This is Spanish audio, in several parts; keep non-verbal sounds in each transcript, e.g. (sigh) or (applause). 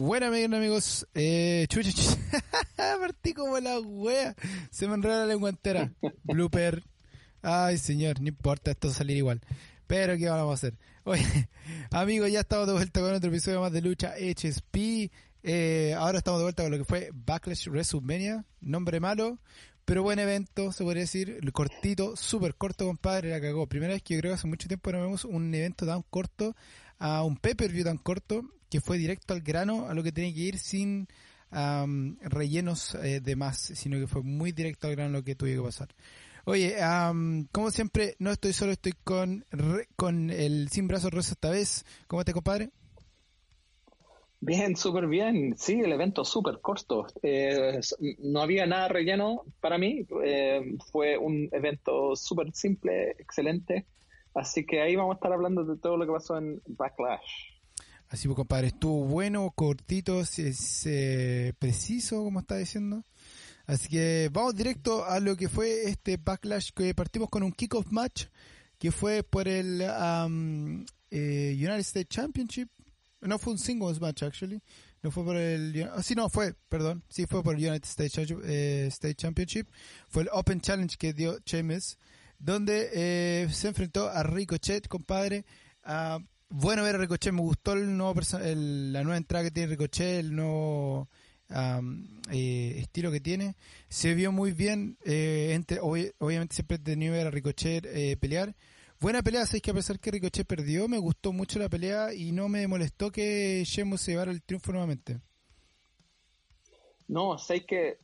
Bueno, amigos, amigos, eh, chucha. (laughs) partí como la wea. Se me enreda la lengua entera. Blooper. Ay, señor, no importa, esto va a salir igual. Pero, ¿qué vamos a hacer? Oye, (laughs) amigos, ya estamos de vuelta con otro episodio más de Lucha HSP. Eh, ahora estamos de vuelta con lo que fue Backlash WrestleMania. Nombre malo, pero buen evento, se podría decir. Cortito, súper corto, compadre, la cagó. Primera vez que yo creo que hace mucho tiempo no vemos un evento tan corto, a un pay-per-view tan corto, que fue directo al grano, a lo que tenía que ir sin am, rellenos eh, de más, sino que fue muy directo al grano lo que tuve que pasar. Oye, como siempre, no estoy solo, estoy con re- con el sin brazos rosa esta vez. ¿Cómo estás, compadre? Bien, súper bien. Sí, el evento súper corto. Eh, no había nada relleno para mí. Eh, fue un evento súper simple, excelente. Así que ahí vamos a estar hablando de todo lo que pasó en Backlash. Así pues, compadre, estuvo bueno, cortito, si- si- preciso, como está diciendo. Así que vamos directo a lo que fue este backlash que partimos con un kickoff match que fue por el um, eh, United States Championship. No fue un singles match, actually. No fue por el... Ah, sí, no, fue, perdón. Sí, fue por United States, eh, States Championship. Fue el Open Challenge que dio Sheamus, donde eh, se enfrentó a Ricochet, compadre. Ah, bueno ver a Ricochet, me gustó el nuevo el- la nueva entrada que tiene Ricochet, el nuevo eh, estilo que tiene. Se vio muy bien, eh, entre- obvi- obviamente siempre he tenido ver a Ricochet eh, pelear. Buena pelea, sabéis que a pesar que Ricochet perdió, me gustó mucho la pelea y no me molestó que Sheamus se llevara el triunfo nuevamente. No, sé que eh,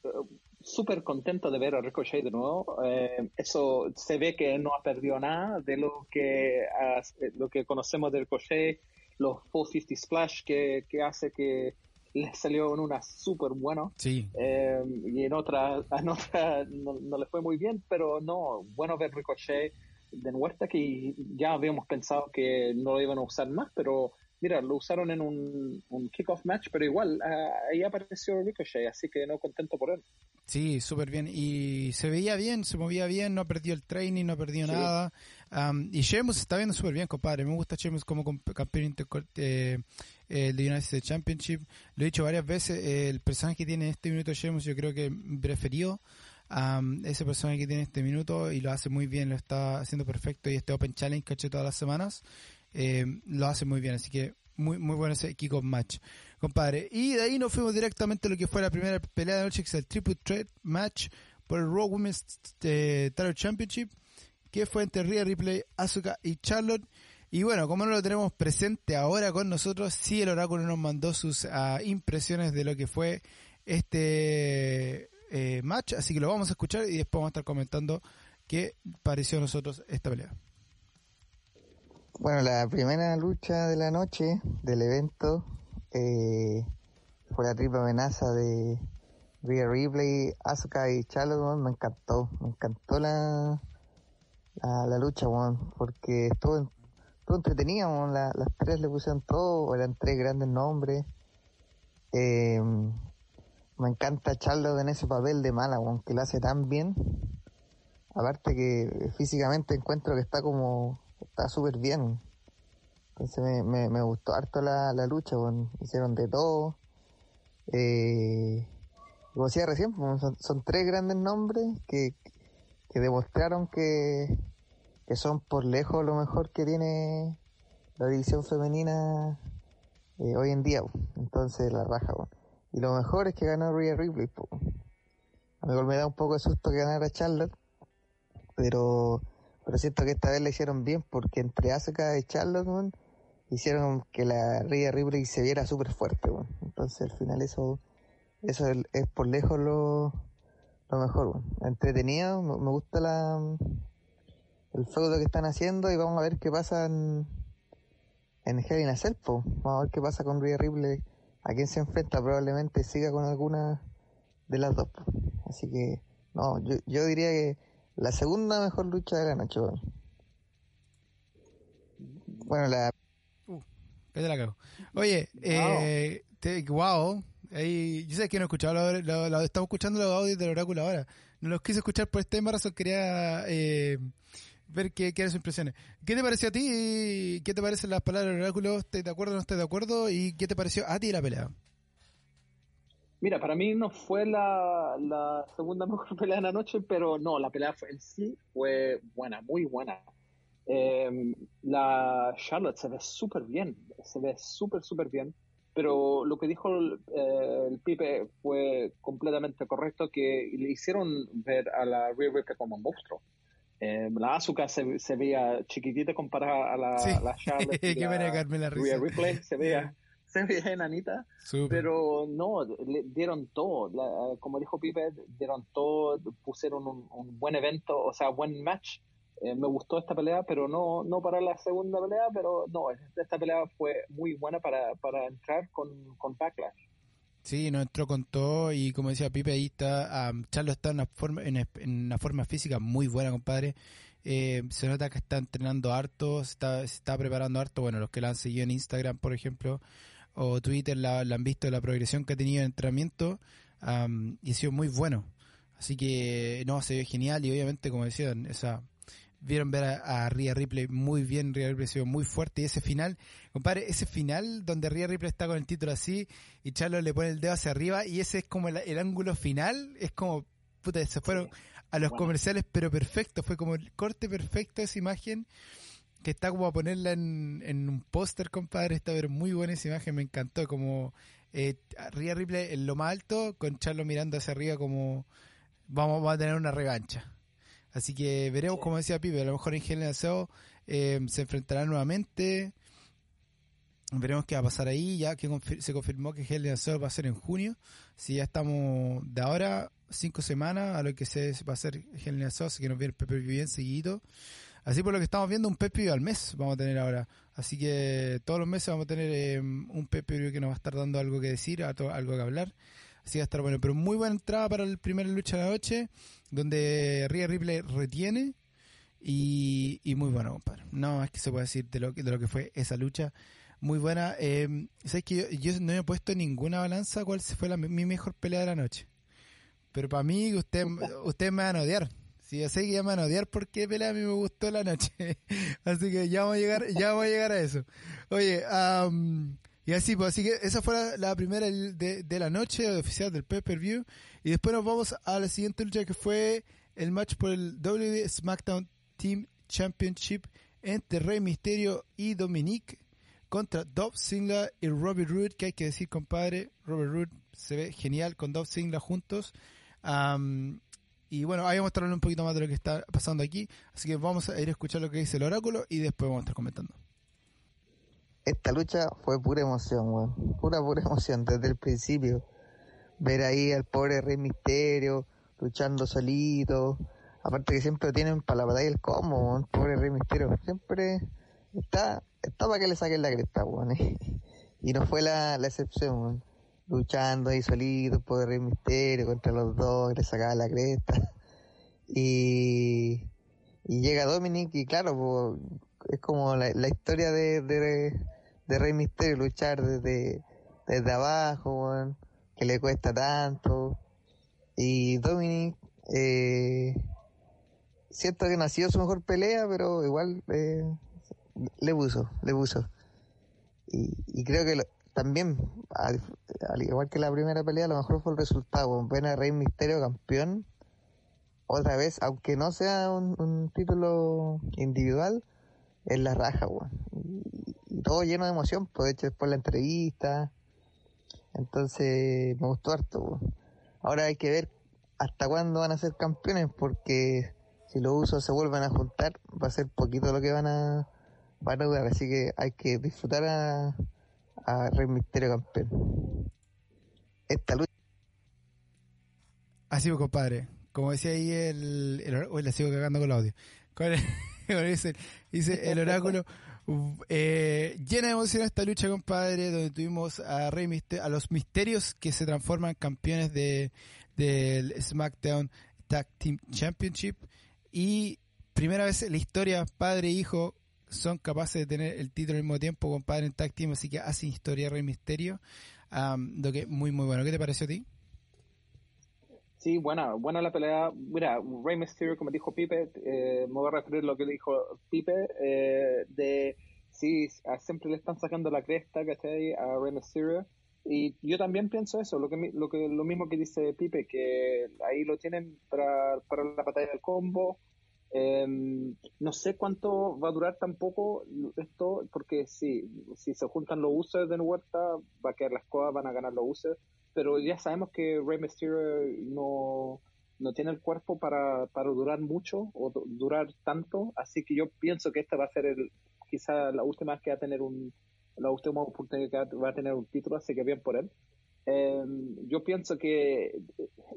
súper contento de ver a Ricochet de nuevo. Eh, eso se ve que no ha perdido nada de lo que, ha- lo que conocemos de Ricochet, los 450 Splash que, que hace que le salió en una súper bueno. Sí, Eh, y en otra, (laughs) en otra no, no le fue muy bien, pero no, bueno ver Ricochet de vuelta que ya habíamos pensado que no lo iban a usar más, pero mira, lo usaron en un, un kickoff match, pero igual ah, ahí apareció Ricochet, así que no contento por él. Sí, súper bien. Y se veía bien, se movía bien, no perdió el training, no perdió Sí. nada. Am, y Sheamus está viendo súper bien, compadre. Me gusta Sheamus como campeón eh, eh, de United States Championship. Lo he dicho varias veces, eh, el personaje que tiene en este minuto Sheamus yo creo que preferido am, ese personaje que tiene este minuto y lo hace muy bien, lo está haciendo perfecto. Y este Open Challenge que ha hecho todas las semanas eh, lo hace muy bien. Así que muy muy bueno ese kickoff match, compadre. Y de ahí nos fuimos directamente a lo que fue la primera pelea de noche, que es el Triple Threat Match por el Raw Women's eh, Title Championship, que fue entre Rhea Ripley, Asuka y Charlotte. Y bueno, como no lo tenemos presente ahora con nosotros, sí el oráculo nos mandó sus ah, impresiones de lo que fue este eh, match, así que lo vamos a escuchar y después vamos a estar comentando qué pareció a nosotros esta pelea. Bueno, la primera lucha de la noche del evento eh, fue la triple amenaza de Rhea Ripley, Asuka y Charlotte. Me encantó, me encantó la, la, lucha, porque estuvo, estuvo entretenida. las tres le pusieron todo, eran tres grandes nombres. Eh, me encanta Charlotte en ese papel de mala, que lo hace tan bien. Aparte que físicamente encuentro que está como, está súper bien. Entonces me, me, me gustó harto la, la lucha, hicieron de todo. Eh, como decía recién, son, tres grandes nombres que, que demostraron que, que son por lejos lo mejor que tiene la división femenina eh, hoy en día. Entonces la raja. Y lo mejor es que ganó Rhea Ripley. A mí me da un poco de susto que ganara Charlotte, pero pero siento que esta vez le hicieron bien porque entre Asuka y Charlotte hicieron que la Rhea Ripley se viera súper fuerte. Entonces al final eso eso es, por lejos lo, lo mejor. Entretenido, me, gusta la el feudo que están haciendo y vamos a ver qué pasa en, en Hell in a Cell. Vamos a ver qué pasa con Rhea Ripley. A quién se enfrenta, probablemente siga con alguna de las dos. Así que, no, yo, yo diría que la segunda mejor lucha de la noche. weón. Bueno, la Uh, ahí te la cago. Oye, eh, te, wow. Ahí, yo sé que no he escuchado, lo, lo- lo- estamos escuchando los audios del oráculo ahora. No los quise escuchar por este razón, quería eh, ver qué, qué eran sus impresiones. ¿Qué te pareció a ti? ¿Qué te parecen las palabras del oráculo? ¿Estás de acuerdo o no estás de acuerdo? ¿Y qué te pareció a ti la pelea? Mira, para mí no fue la, la segunda (laughs) mejor pelea de la noche, pero no, la pelea en sí fue buena, muy buena. Em, la Charlotte se ve súper bien, se ve súper, súper bien, pero lo que dijo el, eh, Pipe fue completamente correcto, que le hicieron ver a la Rhea Ripley como un monstruo. Em, la Asuka se, se, veía chiquitita comparada a la, la Charlotte. (laughs) la Rhea Ripley se veía, se veía (laughs) enanita, pero no, le dieron todo, como dijo Pipe, dieron todo, pusieron un, un buen evento, o sea, buen match eh, me gustó esta pelea, pero no, no para la segunda pelea, pero no, esta pelea fue muy buena para, para entrar con, con Backlash. Sí, no entró con todo y como decía Pipe, ahí está, Charlo está en una, forma, en, una forma física muy buena, compadre. Eh, se nota que está entrenando harto, se está, está preparando harto. Bueno, los que la han seguido en Instagram, por ejemplo, o Twitter, la, han visto la progresión que ha tenido en entrenamiento y ha sido muy bueno. Así que, no, se ve genial y obviamente, como decían, esa vieron ver a, Ria Ripley muy bien, Ria Ripley se vio muy fuerte y ese final, compadre, ese final donde Ria Ripley está con el título así y Charlo le pone el dedo hacia arriba y ese es como el, ángulo final, es como, puta, se fueron a los comerciales pero perfecto, fue como el corte perfecto esa imagen que está como a ponerla en, en un póster, compadre, está ver muy buena esa imagen, me encantó, como eh, Ria Ripley en lo más alto, con Charlo mirando hacia arriba como vamos, vamos a tener una revancha. Así que veremos, como decía Pipe, a lo mejor en Hell eh, se enfrentará nuevamente. Veremos qué va a pasar ahí, ya que se confirmó que Hell va a ser en junio. Si ya estamos de ahora, cinco semanas, a lo que se va a ser Hell así que nos viene el Pepe bien seguido. Así por lo que estamos viendo, un Pepe al mes vamos a tener ahora. Así que todos los meses vamos a tener eh, un Pepe que nos va a estar dando algo que decir, algo que hablar. Así va a estar bueno. Pero muy buena entrada para el primer lucha de la noche, donde Rhea Ripley retiene. Y, muy bueno, compadre. No más que se puede decir de lo, de lo que fue esa lucha. Muy buena. Eh, ¿Sabes que yo, no he puesto ninguna balanza cuál fue la, mi mejor pelea de la noche? Pero para mí, usted, usted me van a odiar. Sí, yo sé que ya me van a odiar porque pelea a mí me gustó la noche. (laughs) así que ya vamos a llegar, ya vamos a llegar a eso. Oye, um, y así, pues así que esa fue la, primera de, la noche oficial del pay-per-view. Y después nos vamos a la siguiente lucha que fue el match por el WWE SmackDown Team Championship entre Rey Mysterio y Dominique contra Dolph Ziggler y Robert Roode, que hay que decir, compadre, Robert Roode se ve genial con Dolph Ziggler juntos. Y bueno, ahí vamos a estar hablando un poquito más de lo que está pasando aquí. Así que vamos a ir a escuchar lo que dice el oráculo y después vamos a estar comentando esta lucha fue pura emoción, weón. Pura, pura emoción desde el principio. Ver ahí al pobre Rey Misterio luchando solito. Aparte que siempre tienen para la batalla el combo, weón. Pobre Rey Misterio. Siempre está, está para que le saquen la cresta, weón. (laughs) y no fue la, la excepción, weón. Luchando ahí solito, pobre Rey Misterio contra los dos, le sacaba la cresta. (laughs) Y, y llega Dominic y claro, es como la, historia de, de, Rey Misterio luchar desde, desde abajo, que le cuesta tanto. Y Dominic, eh, siento que nació su mejor pelea, pero igual eh, le puso, le puso. Y, creo que también, al, igual que la primera pelea, a lo mejor fue el resultado. Ven a Rey Misterio campeón, otra vez, aunque no sea un, título individual, es la raja, todo lleno de emoción, pues de hecho después la entrevista. Entonces me gustó harto. Ahora hay que ver hasta cuándo van a ser campeones, porque si los usos se vuelven a juntar, va a ser poquito lo que van a, van a durar. Así que hay que disfrutar a, a Rey Misterio campeón. Esta lucha. Así, compadre. Como decía ahí el, el, Hoy la sigo cagando con (laughs) el audio. dice, dice el oráculo. Eh, llena de emoción esta lucha, compadre, donde tuvimos a, Rey a los misterios que se transforman campeones de del SmackDown Tag Team Championship. Y primera vez en la historia, padre e hijo son capaces de tener el título al mismo tiempo, compadre, en Tag Team, así que hace historia Rey Misterio. lo que muy, muy bueno. ¿Qué te pareció a ti? Sí, buena, buena la pelea. Mira, Rey Mysterio, como dijo Pipe, eh, me voy a referir a lo que dijo Pipe, eh, de sí, siempre le están sacando la cresta, ¿cachai? A Rey Mysterio. Y yo también pienso eso, lo que, lo que lo mismo que dice Pipe, que ahí lo tienen para, para la batalla del combo. Em, no sé cuánto va a durar tampoco esto, porque si, si se juntan los users de Huerta, va a quedar la escoba, van a ganar los users, pero ya sabemos que Rey Mysterio no, no tiene el cuerpo para, para durar mucho o durar tanto, así que yo pienso que esta va a ser el, quizá la última vez que va a tener un, la última oportunidad que va a tener un título, así que bien por él. Em, yo pienso que,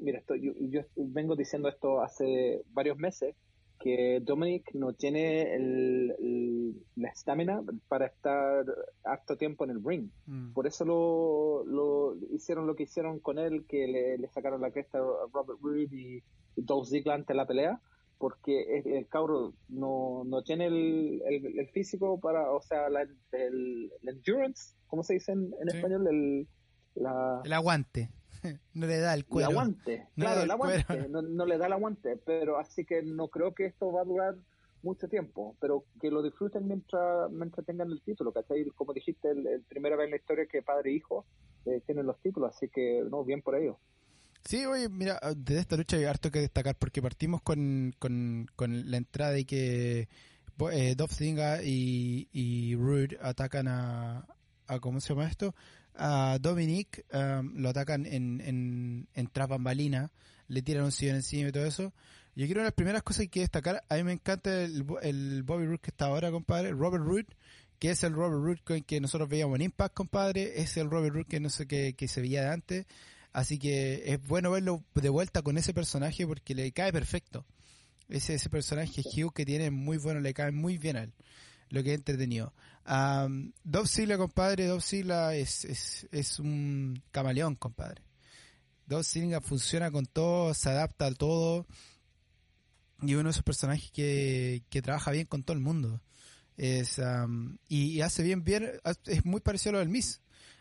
mira, esto, yo, vengo diciendo esto hace varios meses, que Dominic no tiene el, la estamina para estar harto tiempo en el ring. Mm. Por eso lo, lo, hicieron lo que hicieron con él, que le, sacaron la cresta a Robert Roode y, Dolph Ziggler ante la pelea, porque el, cabro no, no tiene el, el, físico para, o sea, la, el, endurance, ¿cómo se dice en, español? El, la... el aguante. (laughs) no le da el cuero. El aguante, claro, el aguante, no, le da el aguante, pero así que no creo que esto va a durar mucho tiempo, pero que lo disfruten mientras, mientras tengan el título, ¿cachai? Como dijiste, el, primera vez en la historia que padre e hijo eh, tienen los títulos, así que, no, bien por ellos. Sí, oye, mira, de esta lucha hay harto que destacar porque partimos con, con, con la entrada de que eh, Dolph y, y Rude atacan a, a, ¿cómo se llama esto? A Dominic, um, lo atacan en, en, en bambalina, le tiran un sillón encima y todo eso. Yo quiero una de las primeras cosas que que destacar, a mí me encanta el, el Bobby Roode que está ahora, compadre, Robert Roode, que es el Robert Roode que nosotros veíamos en Impact, compadre, es el Robert Roode que no sé que, que se veía de antes Así que es bueno verlo de vuelta con ese personaje porque le cae perfecto. Ese, ese personaje Hugh que tiene muy bueno, le cae muy bien a él. Lo que he entretenido. Um, Dov compadre, Dov es, es, es un camaleón, compadre. Dov funciona con todo, se adapta a todo. Y uno de esos personajes que, que trabaja bien con todo el mundo. Es, y, hace bien, bien, es muy parecido a lo del Miss.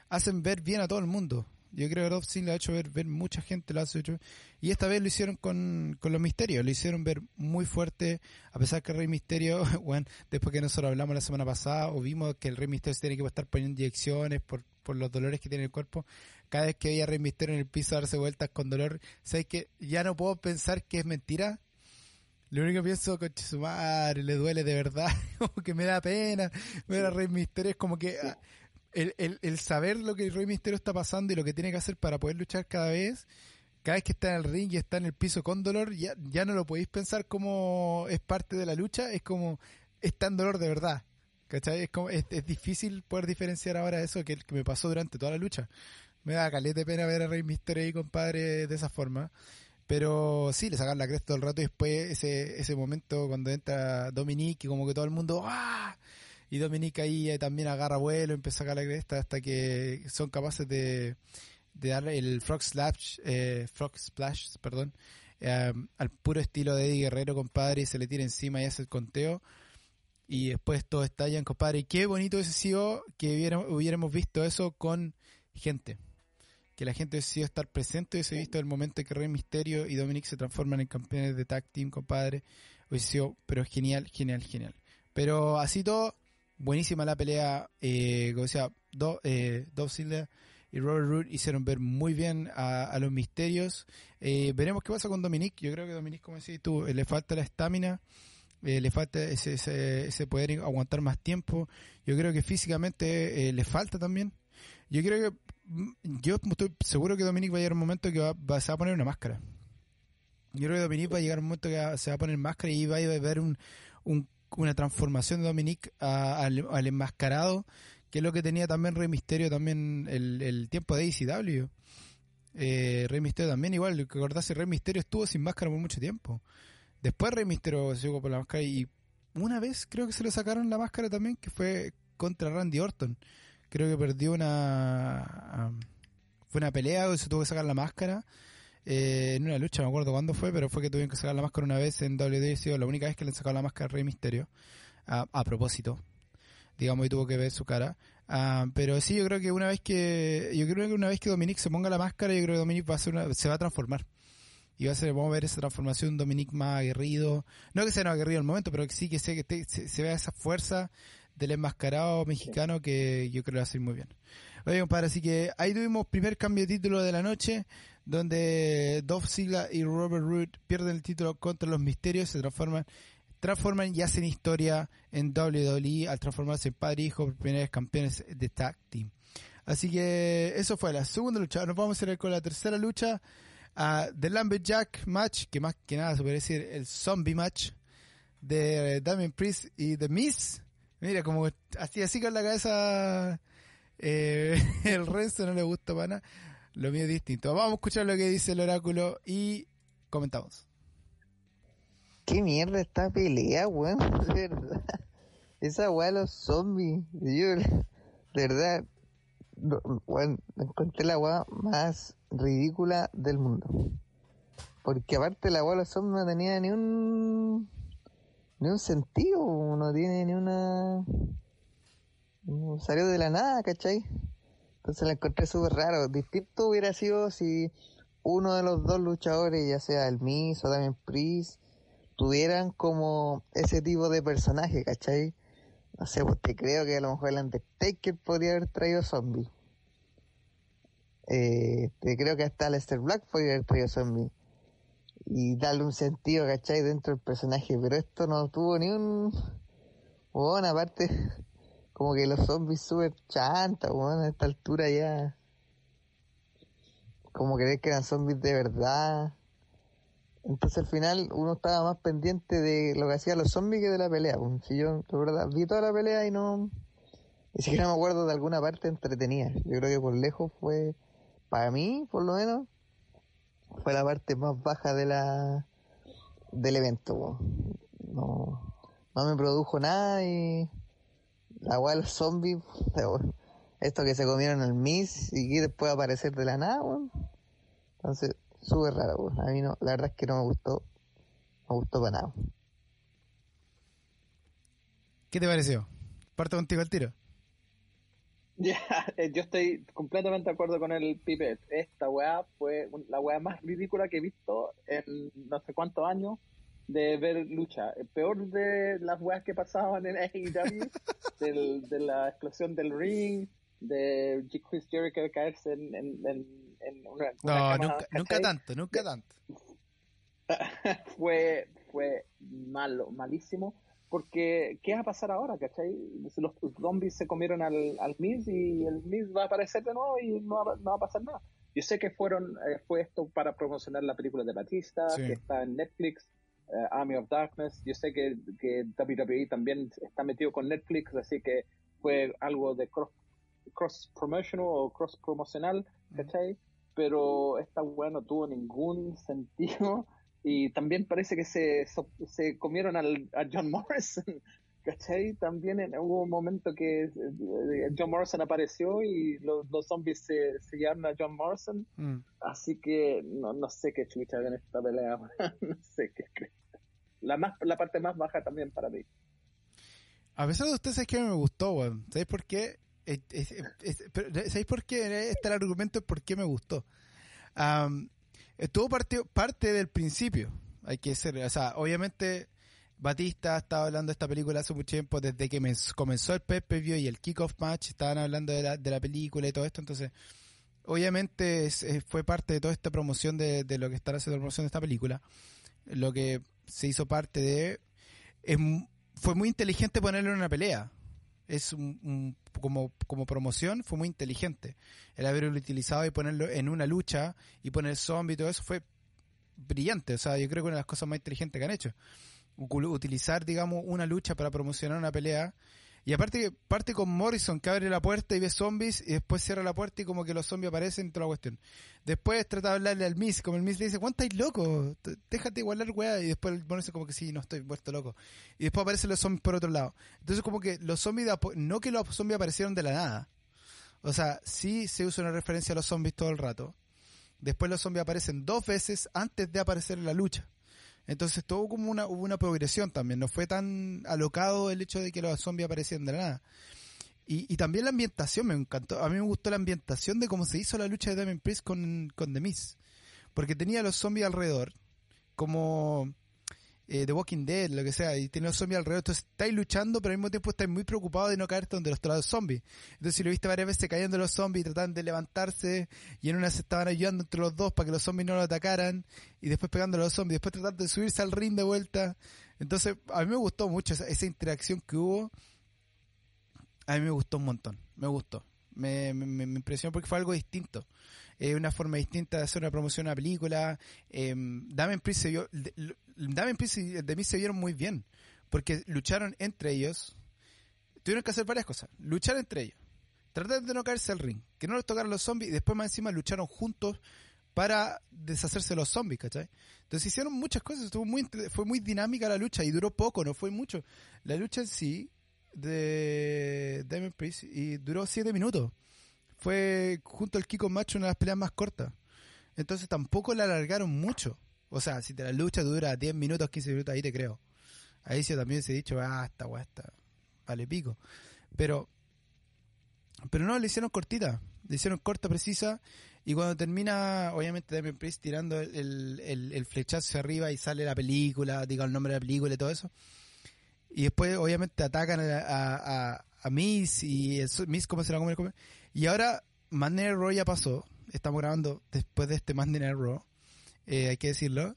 Hacen ver bien a todo el mundo. Yo creo que Dolph Ziggler ha hecho ver, ver mucha gente, lo ha hecho. Y esta vez lo hicieron con, con los misterios, lo hicieron ver muy fuerte, a pesar que el Rey Misterio, (laughs) bueno, después que nosotros hablamos la semana pasada, o vimos que el Rey Misterio se tiene que estar poniendo inyecciones por, por los dolores que tiene el cuerpo, cada vez que veía a Rey Misterio en el piso darse vueltas con dolor, sabes que ya no puedo pensar que es mentira, lo único que pienso, coche su madre, le duele de verdad, (laughs) como que me da pena ver a Rey Misterio, es como que ah, el, el, el, saber lo que el Rey Misterio está pasando y lo que tiene que hacer para poder luchar cada vez, cada vez que está en el ring y está en el piso con dolor, ya, ya no lo podéis pensar como es parte de la lucha, es como está en dolor de verdad. ¿Cachai? Es, como, es, difícil poder diferenciar ahora eso que, que me pasó durante toda la lucha. Me da caleta de pena ver a Rey Misterio ahí, compadre, de esa forma. Pero sí, le sacan la cresta todo el rato y después ese, ese momento cuando entra Dominique y como que todo el mundo ¡ah! Y Dominica ahí eh, también agarra vuelo, empieza a sacar la cresta hasta que son capaces de, de darle el frog splash, eh, frog splash, perdón, eh, al puro estilo de Eddie Guerrero, compadre, y se le tira encima y hace el conteo. Y después todo estallan, compadre. Y qué bonito hubiese sido que hubiéramos, visto eso con gente. Que la gente hubiese sido estar presente, hubiese visto el momento en que Rey Misterio y Dominic se transforman en campeones de tag team, compadre. Hubiese sido, pero genial, genial, genial. Pero así todo, buenísima la pelea, eh, como decía, Do, eh, y Robert Root hicieron ver muy bien a, los misterios. Eh, veremos qué pasa con Dominic. Yo creo que Dominic, como decís tú, eh, le falta la estamina, eh, le falta ese, ese, poder aguantar más tiempo. Yo creo que físicamente le falta también. Yo creo que, mm, yo estoy seguro que Dominic va a llegar un momento que va, se va a poner una máscara. Yo creo que Dominic va a llegar un momento que se va a poner máscara y va a ver un, un una transformación de Dominique al, enmascarado, que es lo que tenía también Rey Misterio también el, tiempo de ACW. Eh, Rey Misterio también igual, que acordase, Rey Misterio estuvo sin máscara por mucho tiempo. Después Rey Misterio se llegó por la máscara y una vez creo que se le sacaron la máscara también, que fue contra Randy Orton. Creo que perdió una... fue una pelea se tuvo que sacar la máscara eh, en una lucha, me acuerdo cuándo fue, pero fue que tuvieron que sacar la máscara una vez en WWE, la única vez que le han sacado la máscara a Rey Misterio, a, propósito, digamos, y tuvo que ver su cara. Ah, pero sí, yo creo que una vez que, yo creo que una vez que Dominic se ponga la máscara, yo creo que Dominic va a ser se va a transformar. Y va a ser, vamos a ver esa transformación, Dominic más aguerrido. No que sea no aguerrido al momento, pero que sí que, que se, vea esa fuerza del enmascarado mexicano que yo creo que va a ser muy bien. Oye, compadre, así que ahí tuvimos primer cambio de título de la noche, donde Dolph Ziggler y Robert Root pierden el título contra los Misterios, se transforman transforman y hacen historia en WWE al transformarse en padre e hijo por primera vez campeones de tag team. Así que eso fue la segunda lucha. Nos vamos a ir con la tercera lucha. Uh, The Lumberjack Match, que más que nada se puede decir el Zombie Match de Damien Priest y The Miz. Mira, como así, así con la cabeza eh, (laughs) el Renzo no le gusta para nada. Lo mío es distinto. Vamos a escuchar lo que dice el oráculo y comentamos. ¿Qué mierda esta pelea, weón? (laughs) De verdad. Esa weá los zombies. De verdad, weón, encontré la weá más ridícula del mundo. Porque aparte la weá los zombies no tenía ni un ni un sentido, no tiene ni una... No salió de la nada, ¿cachai? Entonces la encontré súper raro. Distinto hubiera sido si uno de los dos luchadores, ya sea el Miz o también Priest, tuvieran como ese tipo de personaje, ¿cachai? No sé, pues te creo que a lo mejor el Undertaker podría haber traído zombies. Eh, te creo que hasta Lester Black podría haber traído zombies y darle un sentido, ¿cachai? Dentro del personaje, pero esto no tuvo ni un... Bueno, aparte, como que los zombies súper chantas, bueno, a esta altura ya... Como creer que eran zombies de verdad. Entonces al final uno estaba más pendiente de lo que hacían los zombies que de la pelea. Si yo, de verdad, vi toda la pelea y no... Ni siquiera me acuerdo de alguna parte entretenida. Yo creo que por lejos fue, para mí, por lo menos, fue la parte más baja de la del evento. No, no me produjo nada y la weá de los zombies, esto que se comieron el Miss y que después aparecer de la nada, entonces súper raro, a mí no, la verdad es que no me gustó, no me gustó para nada. ¿Qué te pareció? Parto contigo al tiro. (laughs) Ya, eh, yo estoy completamente de acuerdo con el Pipet. Esta weá fue la weá más ridícula que he visto en no sé cuántos años de ver lucha. El peor de las weas que pasaban en (laughs) AEW, del, de la explosión del ring, de Chris Jericho caerse en, en, en, una, No, nunca, nunca tanto, nunca tanto. (laughs) fue, fue malo, malísimo porque, ¿qué va a pasar ahora? ¿Cachai? Los zombies se comieron al, al Miz y el Miz va a aparecer de nuevo y no va, no va a pasar nada. Yo sé que fueron eh, fue esto para promocionar la película de Batista, que está en Netflix, eh, Army of Darkness. Yo sé que, que WWE también está metido con Netflix, así que fue algo de cross, cross promotional o cross promocional, ¿cachai? Pero esta weá no tuvo ningún sentido (laughs) y también parece que se, se comieron al, a John Morrison. ¿Cachai? También hubo un momento que eh, John Morrison apareció y los, los zombies se, se llevaron a John Morrison. Mm. Así que no, no sé qué chucha en esta pelea. (laughs) no sé qué La, más, la parte más baja también para mí. A pesar de ustedes, ¿sabéis que me gustó, weón? ¿Sabéis por qué? ¿Sabéis por qué? Este el argumento por qué me gustó. Um, estuvo parte, parte del principio, hay que ser, o sea, obviamente Batista estaba hablando de esta película hace mucho tiempo, desde que comenzó el Pepe View y el kickoff match, estaban hablando de la, de la película y todo esto, entonces obviamente fue parte de toda esta promoción de, de lo que está haciendo la promoción de esta película, lo que se hizo parte de... fue muy inteligente ponerlo en una pelea, es un, como, como promoción fue muy inteligente. El haberlo utilizado y ponerlo en una lucha y poner zombie y todo eso fue brillante. O sea, yo creo que una de las cosas más inteligentes que han hecho. Utilizar, digamos, una lucha para promocionar una pelea y aparte parte con Morrison que abre la puerta y ve zombies y después cierra la puerta y como que los zombies aparecen y toda la cuestión. Después trata de hablarle al Miss, como el Miss le dice, ¿cuánto estáis loco? Déjate igualar weá. Y después Morrison como que sí, no estoy muerto loco. Y después aparecen los zombies por otro lado. Entonces como que los zombies, no que los zombies aparecieron de la nada. O sea, sí se usa una referencia a los zombies todo el rato. Después los zombies aparecen dos veces antes de aparecer en la lucha. Entonces todo como una, hubo una progresión también, no fue tan alocado el hecho de que los zombies aparecieran de la nada. Y, y también la ambientación me encantó, a mí me gustó la ambientación de cómo se hizo la lucha de Damien Priest con, con The Miz, porque tenía los zombies alrededor, como eh, The Walking Dead, lo que sea, y tiene los zombies alrededor, entonces estáis luchando, pero al mismo tiempo estáis muy preocupados de no caerte donde los zombies. Entonces si lo viste varias veces cayendo los zombies, tratando de levantarse, y en una se estaban ayudando entre los dos para que los zombies no lo atacaran, y después pegando a los zombies, después tratando de subirse al ring de vuelta. Entonces, a mí me gustó mucho esa, esa interacción que hubo. A mí me gustó un montón, me gustó. Me, me, me impresionó porque fue algo distinto. Es una forma distinta de hacer una promoción a una película. Eh, Damien Priest se vio, de- Damien Priest y The Miz se vieron muy bien. Porque lucharon entre ellos. Tuvieron que hacer varias cosas. Luchar entre ellos. Tratar de no caerse al ring. Que no los tocaran los zombies. Y después más encima lucharon juntos para deshacerse de los zombies, ¿cachai? Entonces hicieron muchas cosas. Estuvo muy, fue muy dinámica la lucha. Y duró poco, no fue mucho. La lucha en sí de Damien Priest y duró 7 minutos. Fue junto al Kiko Macho una de las peleas más cortas. Entonces tampoco la alargaron mucho. O sea, si te la lucha dura 10 minutos, 15 minutos, ahí te creo. Ahí sí también se ha dicho, ah, esta weá vale pico. Pero, pero no, le hicieron cortita. Le hicieron corta, precisa. Y cuando termina, obviamente, Damien Priest tirando el, el, el flechazo hacia arriba y sale la película, diga el nombre de la película y todo eso. Y después, obviamente, atacan a, a, a, a Miss y el, Miss, ¿cómo se la come? Y ahora, Monday Raw ya pasó. Estamos grabando después de este Monday Raw. Eh, hay que decirlo.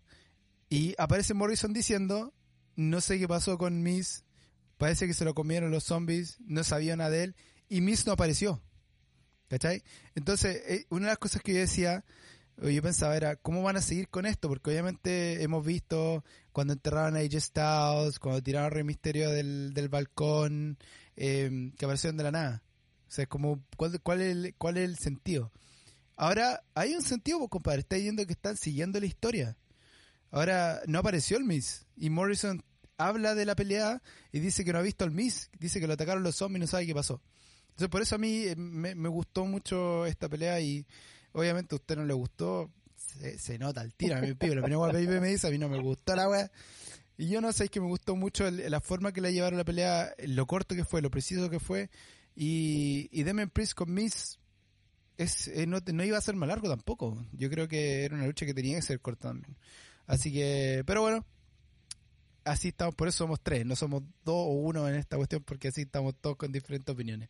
Y aparece Morrison diciendo, no sé qué pasó con Miss. Parece que se lo comieron los zombies. No sabía nada de él. Y Miss no apareció. ¿Cachai? Entonces, eh, una de las cosas que yo decía, yo pensaba era, ¿cómo van a seguir con esto? Porque obviamente hemos visto cuando enterraron a AJ Styles, cuando tiraron a Rey Misterio del, del balcón, eh, que aparecieron de la nada. O sea, como, ¿cuál, es el, ¿cuál es el sentido? Ahora, hay un sentido, pues, compadre. Está yendo que están siguiendo la historia. Ahora, no apareció el Miss. Y Morrison habla de la pelea y dice que no ha visto al Miss. Dice que lo atacaron los zombies y no sabe qué pasó. Entonces, por eso a mí eh, me, me gustó mucho esta pelea y obviamente a usted no le gustó. Se, se nota el tiro. A mí, pibe, lo primero que me dice, a mí no me gustó la weá. Y yo no sé, es que me gustó mucho el- la forma que la llevaron la pelea, lo corto que fue, lo preciso que fue. Y, y Damien Priest con Miss es, eh, no, no iba a ser más largo tampoco. Yo creo que era una lucha que tenía que ser corta también. Así que, pero bueno, así estamos, por eso somos tres, no somos dos o uno en esta cuestión, porque así estamos todos con diferentes opiniones.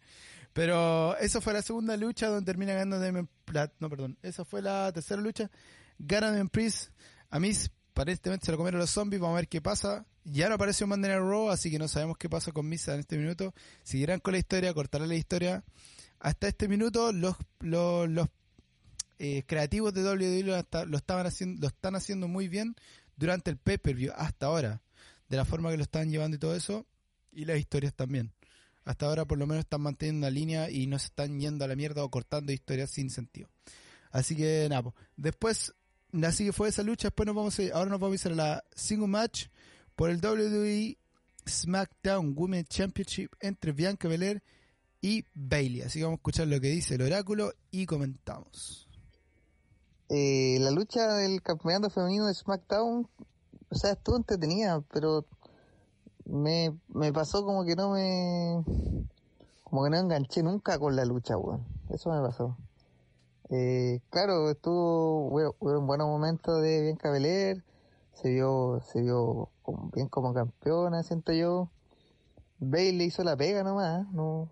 Pero esa fue la segunda lucha donde termina ganando Damien Plat, no, perdón, esa fue la tercera lucha. Gana Damien Priest, a mí aparentemente se lo comieron los zombies, vamos a ver qué pasa. Ya no apareció Monday Night Raw, así que no sabemos qué pasa con Misa en este minuto. Seguirán con la historia, cortarán la historia. Hasta este minuto los, los, los eh, creativos de WWE lo, hasta- lo estaban haciendo, lo están haciendo muy bien durante el pay-per-view hasta ahora, de la forma que lo están llevando y todo eso, y las historias también. Hasta ahora por lo menos están manteniendo una línea y no se están yendo a la mierda o cortando historias sin sentido. Así que nada, po. después, así que fue esa lucha, después nos vamos a ahora nos vamos a ir a la single match por el WWE SmackDown Women's Championship entre Bianca Belair y Bailey. Así que vamos a escuchar lo que dice el oráculo y comentamos. Eh, la lucha del campeonato femenino de SmackDown, o sea, estuvo entretenida, pero me, me pasó como que no me... Como que no enganché nunca con la lucha, weón. Eso me pasó. Eh, claro, estuvo hubieron- hubieron buenos momentos de Bianca Belair, se vio, se vio como- bien como campeona, siento yo. Bailey hizo la pega nomás, no,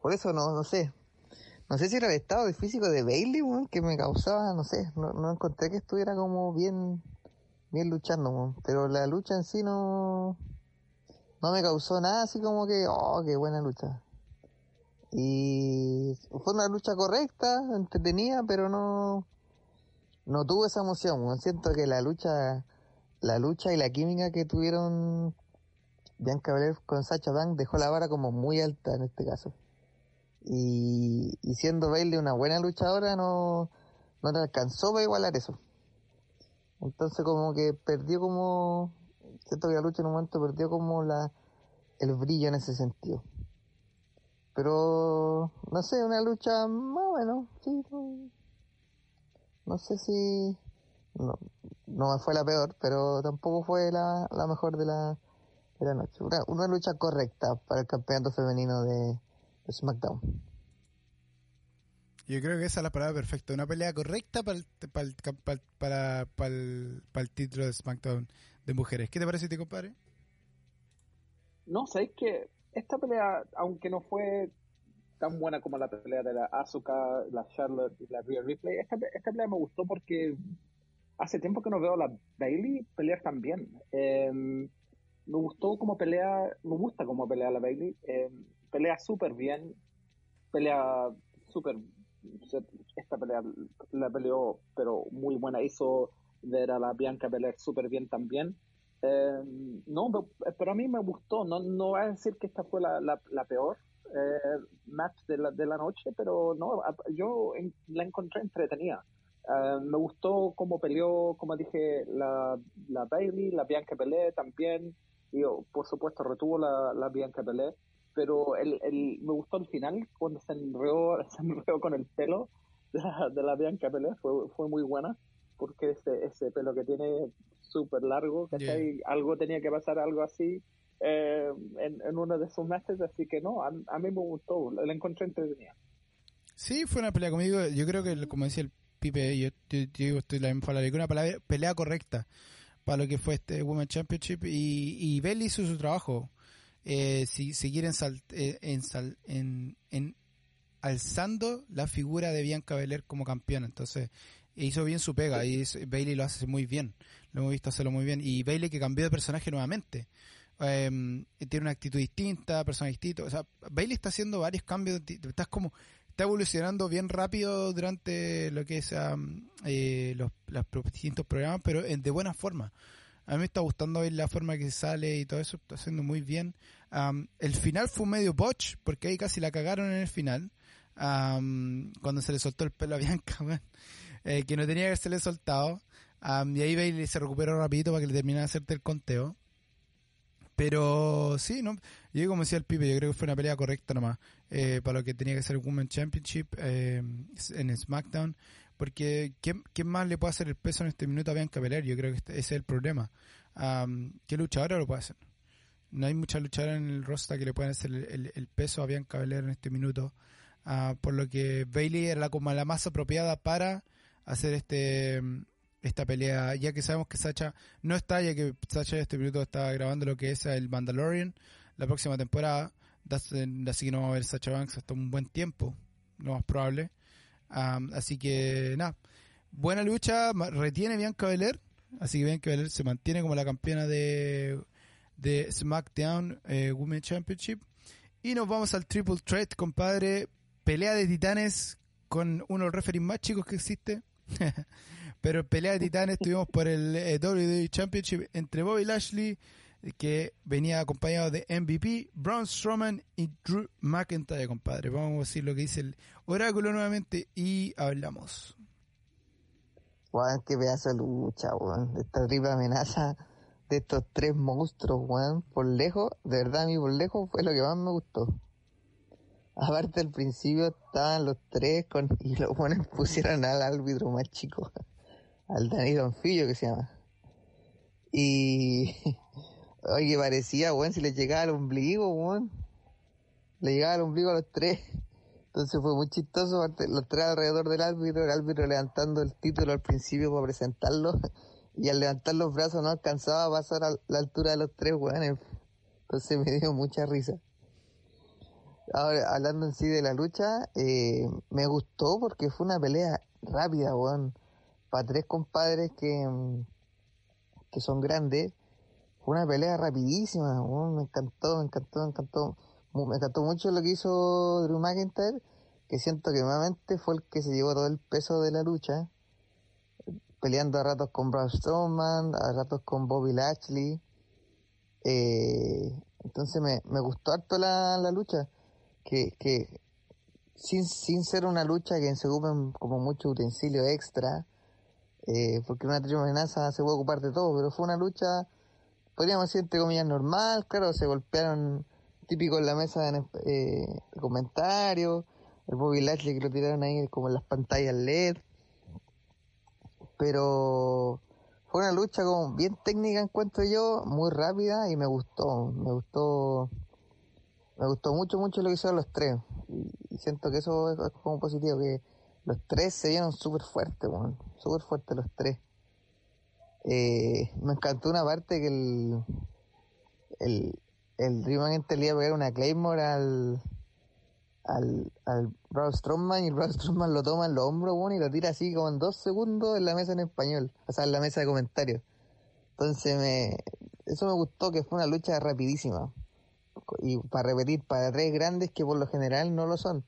por eso no, no sé, no sé si era el estado de físico de Bailey, que me causaba, no sé, no, no encontré que estuviera como bien, bien luchando, pero la lucha en sí no, no me causó nada así como que, oh, qué buena lucha. Y fue una lucha correcta, entretenida, pero no, no tuvo esa emoción. Siento que la lucha, la lucha y la química que tuvieron Bianca Belair con Sacha Banks dejó la vara como muy alta en este caso y, y siendo Bailey una buena luchadora no, no le alcanzó para igualar eso. Entonces como que perdió como, siento que la lucha en un momento perdió como la el brillo en ese sentido. Pero no sé, una lucha más o menos, sí, no, no sé si no, no fue la peor, pero tampoco fue la, la mejor de la, de la noche. Una, una lucha correcta para el campeonato femenino de, de SmackDown. Yo creo que esa es la palabra perfecta. Una pelea correcta para el, para el, para, para, para el, para el título de SmackDown de mujeres. ¿Qué te parece, te compadre? No, sabéis que esta pelea, aunque no fue tan buena como la pelea de la Asuka, la Charlotte y la Rhea Ripley, esta, esta pelea me gustó porque hace tiempo que no veo a la Bailey pelear tan bien. Em, me gustó como pelea, me gusta como pelea la Bailey. Em, pelea súper bien, pelea súper. Esta pelea la peleó, pero muy buena. Hizo ver a la Bianca pelear súper bien también. Em, no, pero a mí me gustó. No, no voy a decir que esta fue la, la, peor eh, match de la, de la noche, pero no, yo la encontré entretenida. Eh, me gustó cómo peleó, como dije, la, la Bailey, la Bianca Pelé también. Y por supuesto retuvo la, la Bianca Pelé. Pero el, el, me gustó el final, cuando se enredó, (laughs) se enredó con el pelo de la, de la Bianca Pelé. Fue, fue muy buena, porque ese, ese pelo que tiene súper largo, que Algo tenía que pasar, algo así. Eh, en, en, uno de sus matches, así que no, a, a mí me gustó, la encontré entretenida. Sí, fue una pelea conmigo, yo creo que como decía el Pipe, yo, digo, estoy la misma una palabra, pelea correcta para lo que fue este Women Championship y, y Bell hizo su trabajo. Eh, si seguir eh, en, en, alzando la figura de Bianca Belair como campeona. Entonces, hizo bien su pega y Bailey lo hace muy bien. Lo hemos visto hacerlo muy bien. Y Bailey que cambió de personaje nuevamente. Em, tiene una actitud distinta, persona distinta. O sea, Bailey está haciendo varios cambios. Estás como está evolucionando bien rápido durante lo que es eh, los, distintos programas, pero de buena forma. A mí me está gustando la forma que sale y todo eso, está haciendo muy bien. el final fue medio botch, porque ahí casi la cagaron en el final, cuando se le soltó el pelo a Bianca, (laughs) eh, que no tenía que haberse soltado. Y ahí Bailey se recuperó rapidito para que le terminara de hacerte el conteo. Pero sí, no yo como decía el Pipe, yo creo que fue una pelea correcta nomás eh, para lo que tenía que ser el Women's Championship eh, en SmackDown. Porque ¿quién, más le puede hacer el peso en este minuto a Bianca Belair? Yo creo que este, ese es el problema. ¿Qué luchadora lo puede hacer? No hay mucha luchadora en el roster que le puedan hacer el, peso a Bianca Belair en este minuto. Ah, por lo que Bailey era como la más apropiada para hacer este esta pelea, ya que sabemos que Sacha no está, ya que Sacha en este minuto está grabando lo que es el Mandalorian la próxima temporada, así que no vamos a ver Sacha Banks hasta un buen tiempo, lo más probable. así que nada, buena lucha, retiene Bianca Belair, así que Bianca Belair se mantiene como la campeona de, de SmackDown eh, Women's Championship. Y nos vamos al Triple Threat, compadre, pelea de titanes con uno de los referees más chicos que existe. (laughs) Pero pelea de titanes tuvimos por el eh, WWE Championship entre Bobby Lashley, que venía acompañado de MVP, Braun Strowman y Drew McIntyre, compadre. Vamos a decir lo que dice el oráculo nuevamente y hablamos. Juan, qué pedazo de lucha, weón. Esta triple amenaza de estos tres monstruos, weón. Por lejos, de verdad a mí por lejos fue lo que más me gustó. Aparte al principio estaban los tres con, y los buenos pusieron al árbitro más chico al Dani Donfillo que se llama. Y (laughs) oye, parecía, weón, si le llegaba al ombligo, weón. Le llegaba al ombligo a los tres. Entonces fue muy chistoso, los tres alrededor del árbitro, el árbitro levantando el título al principio para presentarlo. (laughs) Y al levantar los brazos no alcanzaba a pasar a la altura de los tres, weón. Entonces me dio mucha risa. Ahora, hablando en sí de la lucha, eh, me gustó porque fue una pelea rápida, weón para tres compadres que, mm, que son grandes. Fue una pelea rapidísima, me encantó, me encantó, me encantó. Me encantó mucho lo que hizo Drew McIntyre, que siento que nuevamente fue el que se llevó todo el peso de la lucha, peleando a ratos con Braun Strowman, a ratos con Bobby Lashley. Eh, entonces me, me gustó harto la, la lucha, que, que sin, sin ser una lucha que se ocupen como mucho utensilio extra, eh, porque una amenaza se puede ocupar de todo, pero fue una lucha, podríamos decir, entre comillas, normal, claro, se golpearon típico en la mesa de, eh, comentarios, el Bobby Lashley que lo tiraron ahí como en las pantallas LED, pero fue una lucha como bien técnica encuentro yo, muy rápida y me gustó, me gustó, me gustó mucho, mucho lo que hicieron los tres y, siento que eso es, como positivo, que los tres se vieron súper fuertes, súper fuertes los tres. Eh, me encantó una parte que el, el, el le iba a pegar una Claymore al, al, al Braun Strowman y el Braun (laughs) Strowman lo toma en los hombros bueno, y lo tira así como en dos segundos en la mesa en español, o sea, en la mesa de comentarios. Entonces me, eso me gustó que fue una lucha rapidísima. Y para repetir, para tres grandes que por lo general no lo son.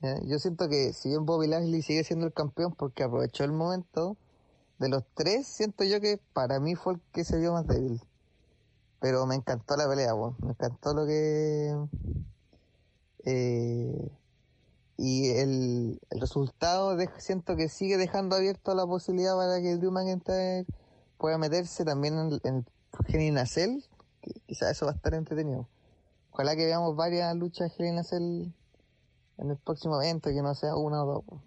Yo siento que si bien Bobby Lashley sigue siendo el campeón porque aprovechó el momento, de los tres siento yo que para mí fue el que se vio más débil. Pero me encantó la pelea, me encantó lo que... Eh, y el, el resultado de- siento que sigue dejando abierto la posibilidad para que Drew McIntyre pueda meterse también en, en Hell in a Cell, que quizás eso va a estar entretenido. Ojalá que veamos varias luchas Hell in a Cell en el próximo evento, que no sea una o dos.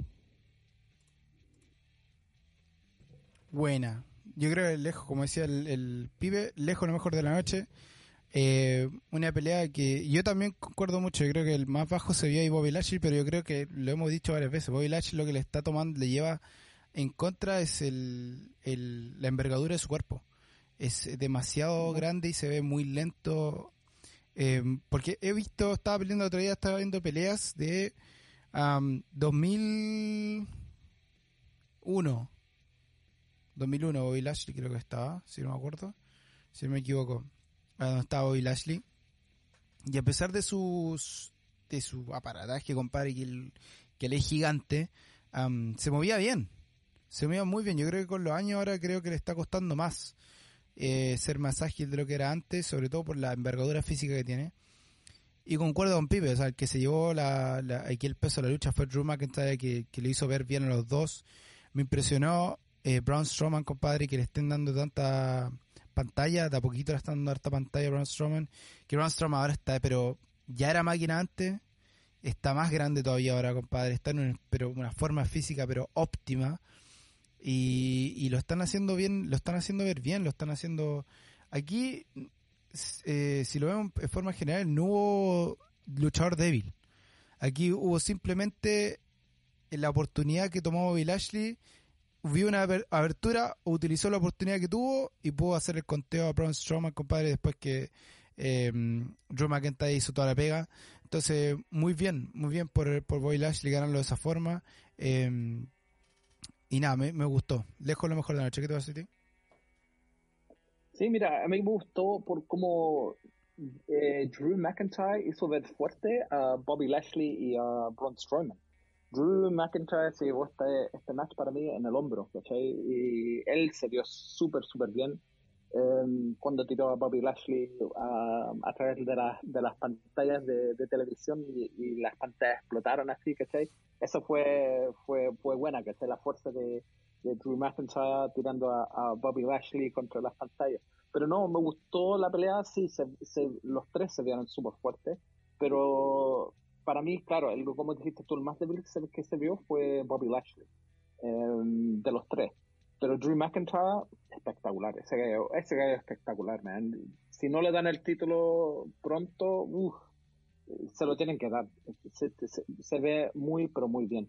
Buena. Yo creo que lejos, como decía el, el pibe, lejos lo mejor de la noche. Eh, una pelea que yo también concuerdo mucho. Yo creo que el más bajo se vio ahí Bobby Lashley, pero yo creo que lo hemos dicho varias veces. Bobby Lashley lo que le está tomando, le lleva en contra es el, el- la envergadura de su cuerpo. Es demasiado grande y se ve muy lento. Eh, porque he visto, estaba peleando el otro día, estaba viendo peleas de am, 2001. 2001 Bobby Lashley creo que estaba, si no me acuerdo, si no me equivoco, donde estaba Bobby Lashley. Y a pesar de sus de su aparataje, compadre, que, que él es gigante, se movía bien, se movía muy bien. Yo creo que con los años ahora creo que le está costando más eh, ser más ágil de lo que era antes, sobre todo por la envergadura física que tiene. Y concuerdo con Pipe, o sea, el que se llevó la, aquí el peso de la lucha fue Drew McIntyre, que, que le hizo ver bien a los dos. Me impresionó eh, Braun Strowman, compadre, que le estén dando tanta pantalla, de a poquito le están dando harta pantalla a Braun Strowman, que Braun Strowman ahora está, pero ya era máquina antes, está más grande todavía ahora, compadre, está en un- pero una forma física, pero óptima, y, y lo están haciendo bien, lo están haciendo ver bien, lo están haciendo... Aquí, eh, si lo vemos en forma general, no hubo luchador débil. Aquí hubo simplemente la oportunidad que tomó Bobby Lashley, vio una aber- abertura, utilizó la oportunidad que tuvo y pudo hacer el conteo a Braun Strowman, compadre, después que eh, Drew McIntyre hizo toda la pega. Entonces, muy bien, muy bien por, por Bobby Lashley ganarlo de esa forma. Eh, y nada, me, me gustó. Lejos lo mejor de la noche. ¿Qué te vas a decir? Sí, mira, a mí me gustó por cómo eh, Drew McIntyre hizo ver fuerte a Bobby Lashley y a Braun Strowman. Drew McIntyre se llevó este, este match para mí en el hombro, ¿cachai? Y él se vio súper, súper bien eh, cuando tiró a Bobby Lashley a, a través de, las de las pantallas de, televisión y, las pantallas explotaron así, ¿cachai? Eso fue, fue, fue buena, ¿cachai? La fuerza de, de Drew McIntyre tirando a, Bobby Lashley contra las pantallas. Pero no, me gustó la pelea, sí, se, se- los tres se vieron súper fuertes, pero para mí, claro, el, como dijiste tú, el más débil que se, que se vio fue Bobby Lashley, eh, de los tres. Pero Drew McIntyre, espectacular, ese gallo, ese gallo es espectacular, man. Si no le dan el título pronto, uff, se lo tienen que dar. Se, ve muy, pero muy bien.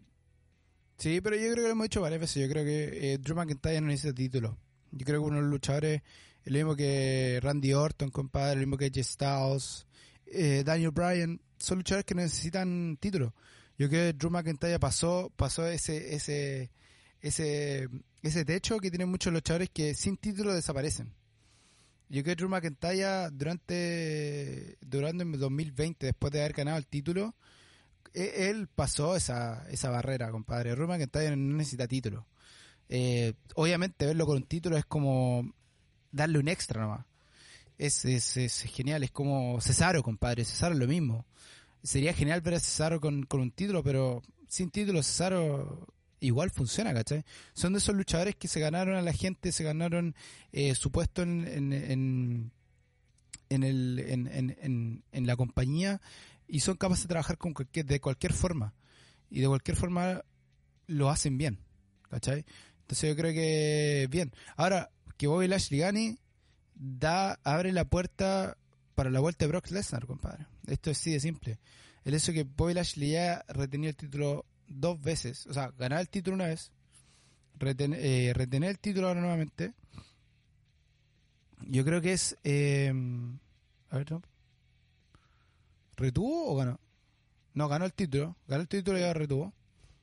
Sí, pero yo creo que lo hemos dicho varias veces. Yo creo que eh, Drew McIntyre no necesita título. Yo creo que uno de los luchadores, el mismo que Randy Orton, compadre, el mismo que Jay Styles, eh, Daniel Bryan, son luchadores que necesitan título. Yo creo que Drew McIntyre pasó, pasó ese, ese, ese, ese techo que tienen muchos luchadores que sin título desaparecen. Yo creo que Drew McIntyre durante, durante el 2020, después de haber ganado el título, e- él pasó esa, esa barrera, compadre. Drew McIntyre no necesita título. Eh, obviamente verlo con un título es como darle un extra nomás. Es, es, es genial, es como Cesaro, compadre. Cesaro es lo mismo. Sería genial ver a Cesaro con, con un título, pero sin título Cesaro igual funciona, ¿cachai? Son de esos luchadores que se ganaron a la gente, se ganaron eh, su puesto en, en, en, en el, en, en, la compañía y son capaces de trabajar con cualquier, de cualquier forma. Y de cualquier forma lo hacen bien, ¿cachai? Entonces yo creo que bien. Ahora, que Bobby Lashley gane, da, abre la puerta para la vuelta de Brock Lesnar, compadre. Esto es así de simple. El hecho que Bobby Lashley ya retenía el título dos veces, o sea, ganar el título una vez, reten- eh, retener el título ahora nuevamente, Yo creo que es. Eh, a ver, ¿no? ¿Retuvo o ganó? No, ganó el título. Ganó el título y ahora retuvo.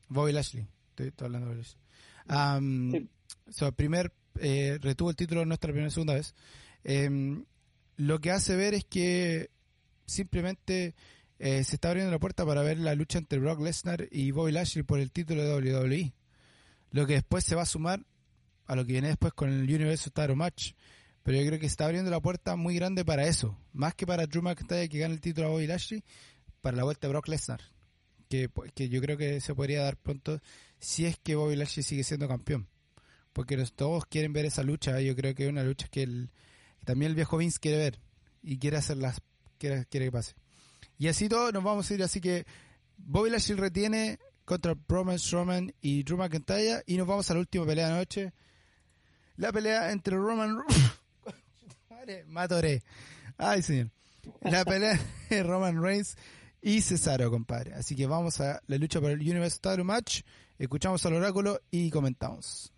Bobby Lashley. Estoy, estoy hablando de Lashley. Um, Sí. so, primer, eh, retuvo el título nuestra primera segunda vez. Em, lo que hace ver es que simplemente eh, se está abriendo la puerta para ver la lucha entre Brock Lesnar y Bobby Lashley por el título de WWE. Lo que después se va a sumar a lo que viene después con el Universal Title Match. Pero yo creo que se está abriendo la puerta muy grande para eso. Más que para Drew McIntyre que gane el título a Bobby Lashley, para la vuelta de Brock Lesnar. Que, que yo creo que se podría dar pronto si es que Bobby Lashley sigue siendo campeón. Porque los, todos quieren ver esa lucha. Yo creo que es una lucha que el, también el viejo Vince quiere ver. Y quiere hacerlas, quiere que pase. Y así todo nos vamos a ir. Así que Bobby Lashley retiene contra Braun Strowman y Drew McIntyre. Y nos vamos a la última pelea de la noche. La pelea entre Roman... (laughs) Matoré. Ay, señor. La pelea (laughs) de Roman Reigns y Cesaro, compadre. Así que vamos a la lucha por el Universal Match. Escuchamos al oráculo y comentamos.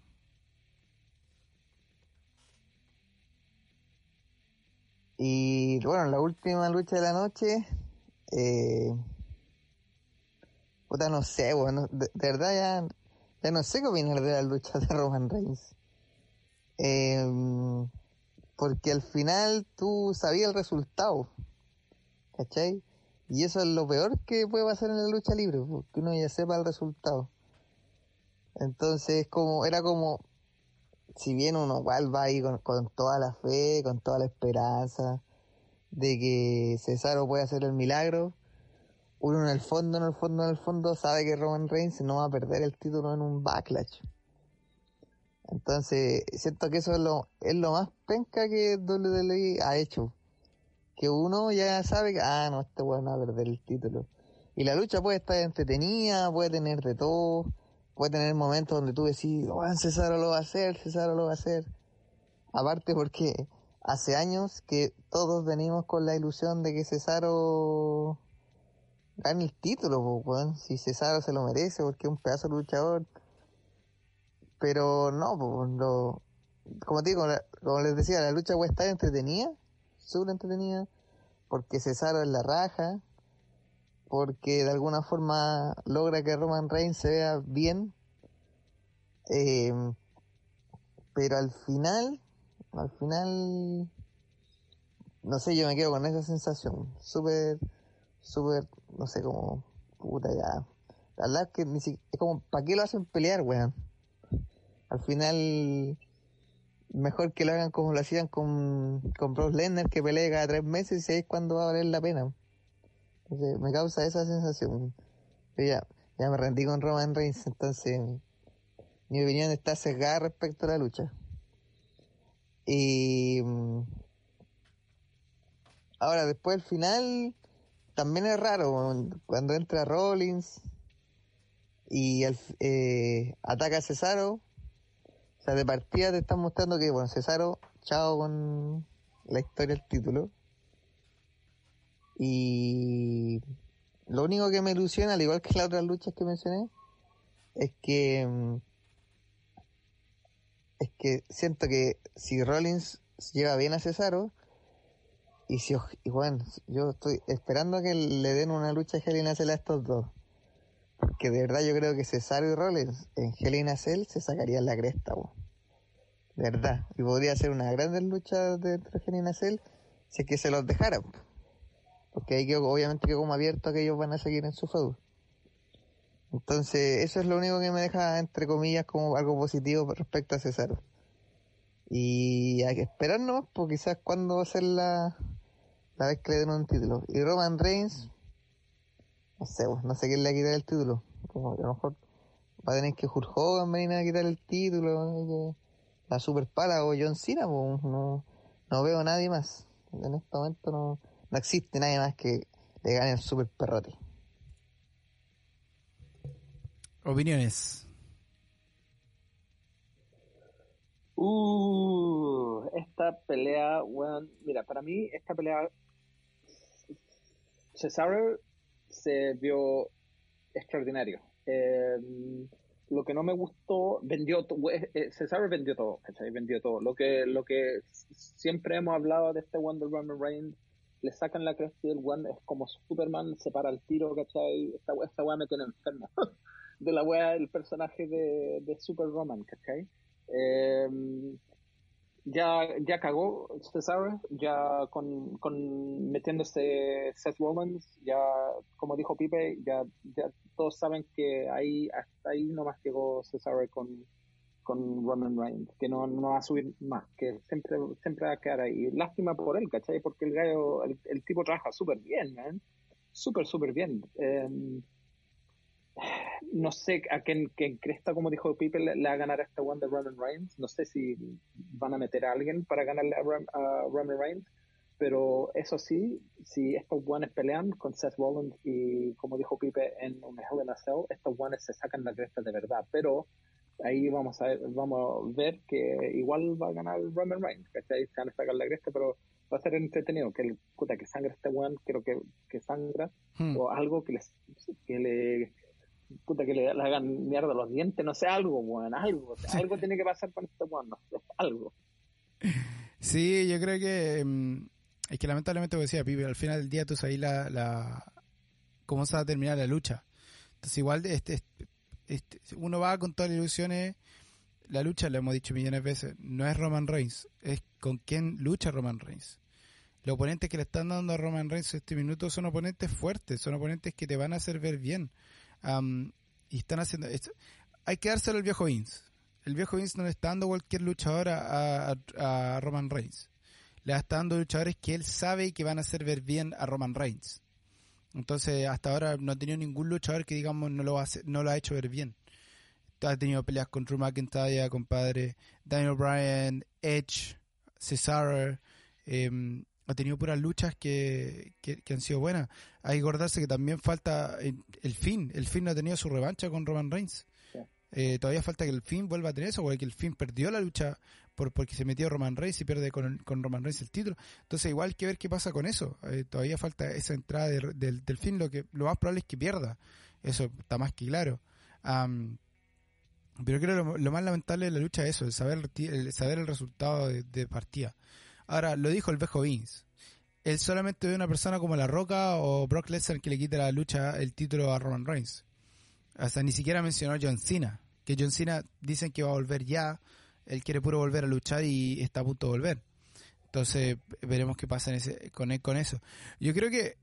Y bueno, la última lucha de la noche, eh, puta, no sé, bueno, de, verdad ya, ya no sé qué opinar de la lucha de Roman Reigns. Eh, porque al final tú sabías el resultado, ¿cachai? Y eso es lo peor que puede pasar en la lucha libre, que uno ya sepa el resultado. Entonces, como, era como, si bien uno igual va ahí con toda la fe, con toda la esperanza de que Cesaro puede hacer el milagro, uno en el fondo, en el fondo, en el fondo sabe que Roman Reigns no va a perder el título en un backlash. Entonces, siento que eso es lo, es lo más penca que WWE ha hecho. Que uno ya sabe que, ah, no, este weón va a perder el título. Y la lucha puede estar entretenida, puede tener de todo, puede tener momentos donde tú decís, oh, Cesaro lo va a hacer, Cesaro lo va a hacer. Aparte porque hace años que todos venimos con la ilusión de que Cesaro gane el título, pues. Si Cesaro se lo merece porque es un pedazo luchador. Pero no, pues, como digo, como les decía, la lucha puede estar entretenida, súper entretenida, porque Cesaro es la raja, porque de alguna forma logra que Roman Reigns se vea bien, eh, pero al final, al final, no sé, yo me quedo con esa sensación, súper, súper, no sé, como, puta ya, la verdad que ni si- es como, ¿para qué lo hacen pelear, weón? Al final, mejor que lo hagan como lo hacían con, con Brock Lesnar, que pelee cada tres meses y ahí es cuando va a valer la pena. Entonces, me causa esa sensación. Pero ya, ya me rendí con Roman Reigns, entonces mi opinión está sesgada respecto a la lucha. Y mm, ahora, después del final, también es raro cuando entra Rollins y eh, ataca a Cesaro. O sea, de partida te están mostrando que, bueno, Cesaro, chao con la historia del título. Y lo único que me ilusiona, al igual que las otras luchas que mencioné, es que mm, es que siento que si Rollins lleva bien a Cesaro y si y bueno, yo estoy esperando que le den una lucha a Hell in a Cell a estos dos. Porque de verdad yo creo que Cesaro y Rollins en Hell in a Cell se sacarían la cresta bo. de verdad. Y podría ser una gran lucha de entre Hell in a Cell si es que se los dejaran porque ahí quedó, obviamente quedó como abierto que ellos van a seguir en su feudo entonces, eso es lo único que me deja, entre comillas, como algo positivo respecto a Cesaro. Y hay que esperar nomás, porque quizás cuándo va a ser la, la vez que le den un título. Y Roman Reigns, no sé, pues, no sé quién le va a quitar el título. A lo mejor va a tener que Hulk Hogan venir a quitar el título, la Super Pala o John Cena, pues, no, no veo a nadie más. En este momento no, no existe nadie más que le gane el Super Perrote. Opiniones. Uh, esta pelea, weón, mira, para mí esta pelea Cesaro se vio extraordinario. Eh, lo que no me gustó, vendió eh, eh, Cesaro vendió todo, ¿cachai? Vendió todo. Lo que, lo que siempre hemos hablado de este Wonder Roman Reigns, le sacan la cresta y el One es como Superman, se para el tiro, ¿cachai? Esta, esta weá me tiene enfermo. (laughs) de la weá del personaje de, de Super Roman, ¿cachai? Eh, ya, ya cagó Cesaro, ya con, con metiéndose Seth Rollins, ya como dijo Pipe, ya, ya todos saben que ahí hasta ahí nomás llegó Cesaro con, con Roman Reigns, que no, no va a subir más, que siempre, siempre va a quedar ahí. Lástima por él, ¿cachai? Porque el gallo, el, el tipo trabaja súper bien, man. Súper, súper bien. Eh, no sé a quién, quién cresta, como dijo Pipe, le, va a ganar a este one de Roman Reigns. No sé si van a meter a alguien para ganarle a, Ram, a Roman Reigns. Pero eso sí, si estos guanes pelean con Seth Rollins y, como dijo Pipe, en un Hell in a Cell, estos guanes se sacan la cresta de verdad. Pero ahí vamos a ver, vamos a ver que igual va a ganar Roman Reigns, que Se van a sacar la cresta, pero va a ser entretenido. Que, el, puta, que sangre este guan, creo que, que sangra, hmm. o algo que, les, que le puta que le, le, hagan mierda los dientes, no sé, algo, weón, algo, o sea, algo tiene que pasar con este weón, no sé, algo. Sí, yo creo que um, es que lamentablemente, como decía Pipe, al final del día tú sabes la, la cómo se va a terminar la lucha. Entonces igual este, este, este, uno va con todas las ilusiones, la lucha, lo hemos dicho millones de veces, no es Roman Reigns, es con quién lucha Roman Reigns. Los oponentes que le están dando a Roman Reigns este minuto son oponentes fuertes, son oponentes que te van a hacer ver bien. Y están haciendo esto. Hay que dárselo al viejo Vince. El viejo Vince no le está dando cualquier luchador a, Roman Reigns. Le está dando luchadores que él sabe que van a hacer ver bien a Roman Reigns. Entonces, hasta ahora no ha tenido ningún luchador que, digamos, no lo, hace, no lo ha hecho ver bien. Ha tenido peleas con Drew McIntyre, compadre, Daniel Bryan, Edge, Cesaro, eh, ha tenido puras luchas que, que, han sido buenas. Hay que acordarse que también falta el, fin. El fin no ha tenido su revancha con Roman Reigns. Eh, todavía falta que el fin vuelva a tener eso, porque el fin perdió la lucha por porque se metió Roman Reigns y pierde con, con Roman Reigns el título. Entonces igual hay que ver qué pasa con eso. Eh, todavía falta esa entrada del, del fin. Lo que lo más probable es que pierda. Eso está más que claro. Um, pero creo que lo, más lamentable de la lucha es eso, el saber el, saber el resultado de, de partida. Ahora, lo dijo el viejo Vince. Él solamente ve una persona como La Roca o Brock Lesnar que le quite la lucha el título a Roman Reigns. Hasta ni siquiera mencionó a John Cena. Que John Cena dicen que va a volver ya. Él quiere puro volver a luchar y está a punto de volver. Entonces veremos qué pasa en ese, con, con eso. Yo creo que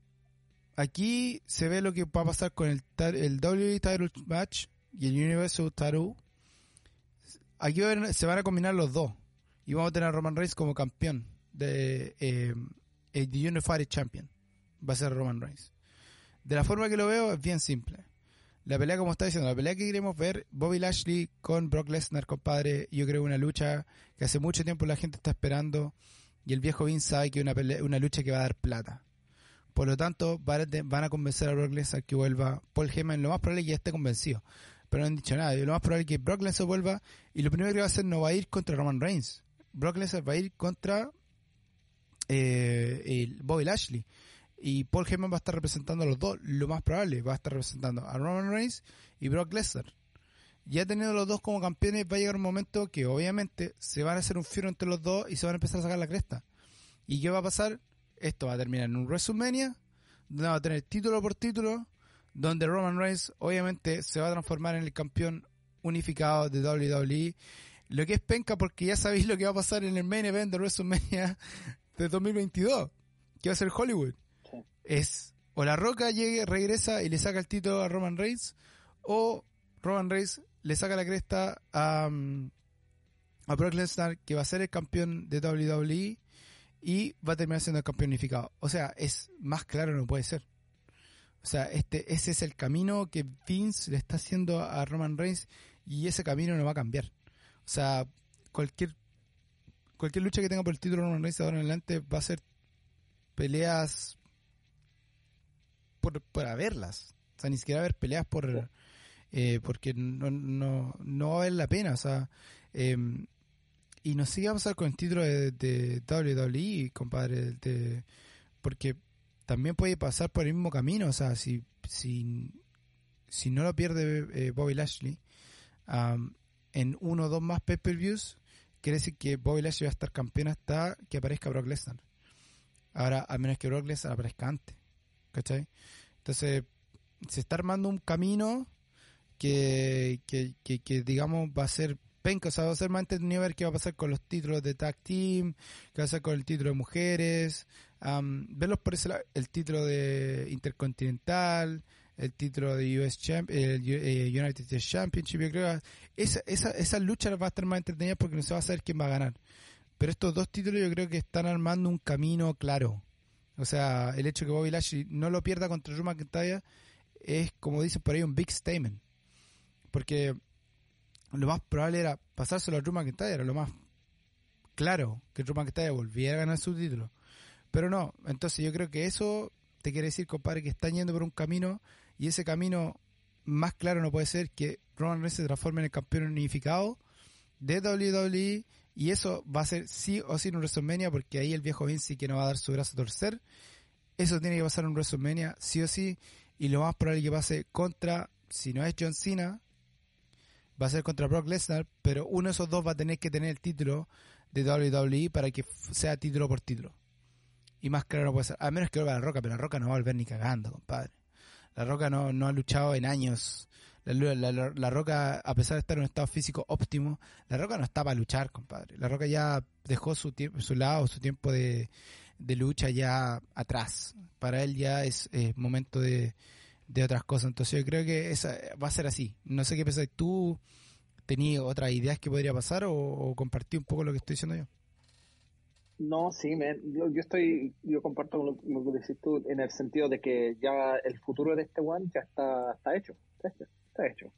aquí se ve lo que va a pasar con el, el WWE Title Match y el Universal Title. Aquí se van a combinar los dos. Y vamos a tener a Roman Reigns como campeón de eh, el Unified Champion. Va a ser Roman Reigns. De la forma que lo veo es bien simple. La pelea, como está diciendo, la pelea que queremos ver, Bobby Lashley con Brock Lesnar, compadre, yo creo una lucha que hace mucho tiempo la gente está esperando y el viejo Vince sabe que es una, una lucha que va a dar plata. Por lo tanto, van a convencer a Brock Lesnar que vuelva. Paul Heyman lo más probable es que ya esté convencido. Pero no han dicho nada. Lo más probable es que Brock Lesnar vuelva y lo primero que va a hacer no va a ir contra Roman Reigns. Brock Lesnar va a ir contra eh, el Bobby Lashley. Y Paul Heyman va a estar representando a los dos, lo más probable, va a estar representando a Roman Reigns y Brock Lesnar. Ya teniendo los dos como campeones, va a llegar un momento que obviamente se van a hacer un firo entre los dos y se van a empezar a sacar la cresta. ¿Y qué va a pasar? Esto va a terminar en un WrestleMania, donde va a tener título por título, donde Roman Reigns obviamente se va a transformar en el campeón unificado de WWE. Lo que es penca porque ya sabéis lo que va a pasar en el main event de WrestleMania de 2022, que va a ser Hollywood. Es o La Roca llegue, regresa y le saca el título a Roman Reigns, o Roman Reigns le saca la cresta a, mm, a Brock Lesnar, que va a ser el campeón de WWE y va a terminar siendo el campeón unificado. O sea, es más claro no puede ser. O sea, este, ese es el camino que Vince le está haciendo a Roman Reigns y ese camino no va a cambiar. O sea, cualquier cualquier lucha que tenga por el título Reigns ahora en adelante va a ser peleas por, para verlas. O sea, ni siquiera haber peleas por eh, porque no, no, no va a valer la pena. O sea, eh, y no sé qué va a pasar con el título de, de WWE, compadre. De, porque también puede pasar por el mismo camino. O sea, si, si, si no lo pierde eh, Bobby Lashley, en uno o dos más pay-per-views, quiere decir que Bobby Lashley va a estar campeón hasta que aparezca Brock Lesnar. Ahora, a menos que Brock Lesnar aparezca antes. ¿Cachai? Entonces, se está armando un camino que, que, que, digamos, va a ser penca, o sea, va a ser más entretenido ver qué va a pasar con los títulos de tag team, qué va a pasar con el título de mujeres, verlos por ese el título de intercontinental, el título de US Champ el eh, United Championship, yo creo esa, esa, esa lucha va a estar más entretenida porque no se va a saber quién va a ganar. Pero estos dos títulos yo creo que están armando un camino claro. O sea, el hecho que Bobby Lashley no lo pierda contra Drew McIntyre es, como dicen por ahí, un big statement. Porque lo más probable era pasárselo a Drew McIntyre, era lo más claro que Drew McIntyre volviera a ganar su título. Pero no, entonces yo creo que eso te quiere decir, compadre, que están yendo por un camino y ese camino más claro no puede ser que Roman Reigns se transforme en el campeón unificado de WWE y eso va a ser sí o sí en un WrestleMania porque ahí el viejo Vince que no va a dar su brazo a torcer. Eso tiene que pasar en WrestleMania sí o sí y lo más probable que pase contra, si no es John Cena, va a ser contra Brock Lesnar, pero uno de esos dos va a tener que tener el título de WWE para que sea título por título. Y más claro no puede ser. A menos que vuelva la Roca, pero la Roca no va a volver ni cagando, compadre. La Roca no, no ha luchado en años. La, Roca, a pesar de estar en un estado físico óptimo, la Roca no está para luchar, compadre. La Roca ya dejó su, su lado, su tiempo de, lucha ya atrás. Para él ya es momento de, otras cosas. Entonces yo creo que esa va a ser así. No sé qué pensás tú. ¿Tenías otras ideas que podría pasar o, o compartí un poco lo que estoy diciendo yo? No, sí, yo, estoy, yo comparto lo, lo, que decís tú en el sentido de que ya el futuro de este one ya está, está hecho, está hecho.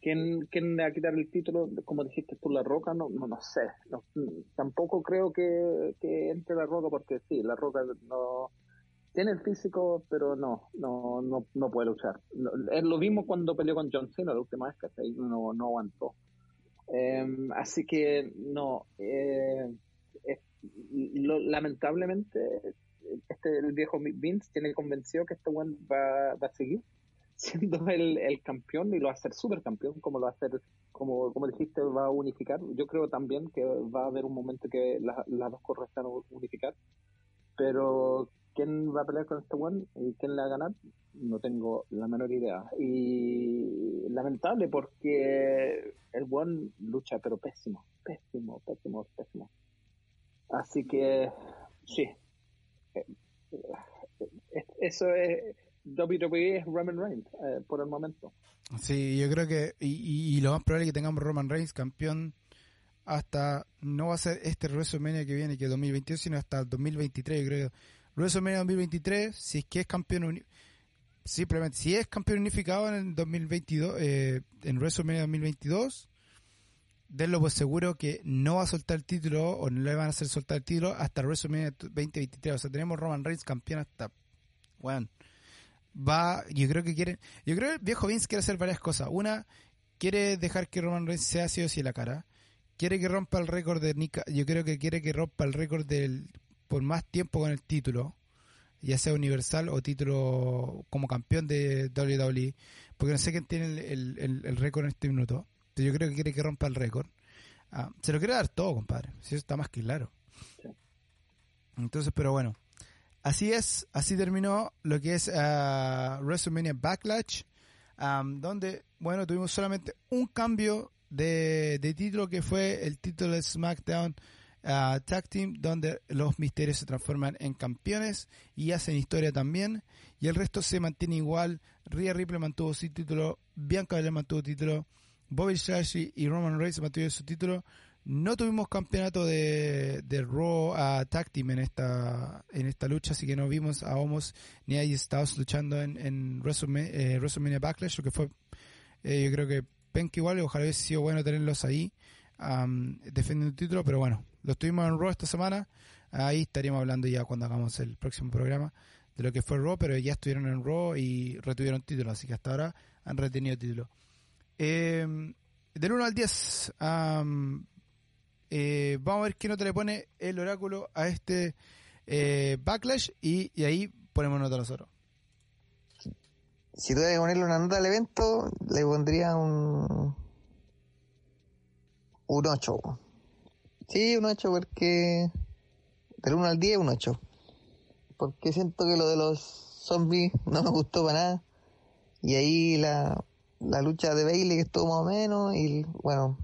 ¿Quién, ¿Quién le va a quitar el título? Como dijiste tú, La Roca, no, no, no sé. tampoco creo que, que entre La Roca porque sí, La Roca no tiene el físico, pero no, no, no, no puede luchar. es lo mismo cuando peleó con John Cena la última vez que no, no aguantó. Em, así que no, eh, lamentablemente, este, el viejo Vince tiene convencido que este one va, a seguir (laughs) siendo el, el, campeón y lo va a hacer super campeón, como lo va a hacer, como, como dijiste, va a unificar. Yo creo también que va a haber un momento que las dos corres van a unificar, pero quién va a pelear con este one y quién le va a ganar, no tengo la menor idea. Y lamentable porque el one lucha, pero pésimo, pésimo, pésimo, pésimo. Así que, sí. Eh, eh, eso es. WWE Roman Reigns eh, por el momento. Sí, yo creo que. Y, lo más probable es que tengamos Roman Reigns campeón hasta. No va a ser este WrestleMania que viene, que es 2022, sino hasta 2023, yo creo. WrestleMania 2023, si es que es campeón. Simplemente, si es campeón unificado en el 2022, eh, en WrestleMania 2022 denlo por seguro que no va a soltar el título o no le van a hacer soltar el título hasta WrestleMania 2023. O sea, tenemos Roman Reigns campeón hasta. Bueno, va. Yo creo que quiere. Yo creo que el viejo Vince quiere hacer varias cosas. Una, quiere dejar que Roman Reigns sea así o sí la cara. Quiere que rompa el récord de Nika. Yo creo que quiere que rompa el récord del por más tiempo con el título, ya sea universal o título como campeón de WWE, porque no sé quién tiene el, el récord en este minuto yo creo que quiere que rompa el récord. Ah, se lo quiere dar todo, compadre. Si eso está más que claro. Entonces, pero bueno. Así es, así terminó lo que es uh, WrestleMania Backlash, donde, bueno, tuvimos solamente un cambio de, título que fue el título de SmackDown uh, Tag Team, donde los misterios se transforman en campeones y hacen historia también, y el resto se mantiene igual. Rhea Ripley mantuvo su título, Bianca Belair mantuvo título, Bobby Lashley y Roman Reigns mantuvieron su título. No tuvimos campeonato de, de Raw a Tag Team en esta, en esta lucha, así que no vimos a Homos ni a Estados luchando en, en WrestleMania, eh, WrestleMania Backlash, lo que fue, eh, yo creo que penca igual, ojalá hubiese sido bueno tenerlos ahí defendiendo el título, pero bueno, los tuvimos en Raw esta semana, ahí estaríamos hablando ya cuando hagamos el próximo programa de lo que fue Raw, pero ya estuvieron en Raw y retuvieron título, así que hasta ahora han retenido título. Eh, del 1 al 10, eh, vamos a ver qué nota le pone el oráculo a este eh, backlash y, ahí ponemos nota nosotros. Si tuviera que ponerle una nota al evento, le pondría un Un 8. Sí, un 8 porque del 1 al 10 un 8. Porque siento que lo de los zombies no me gustó para nada. Y ahí la, la lucha de Bailey que estuvo más o menos. Y bueno,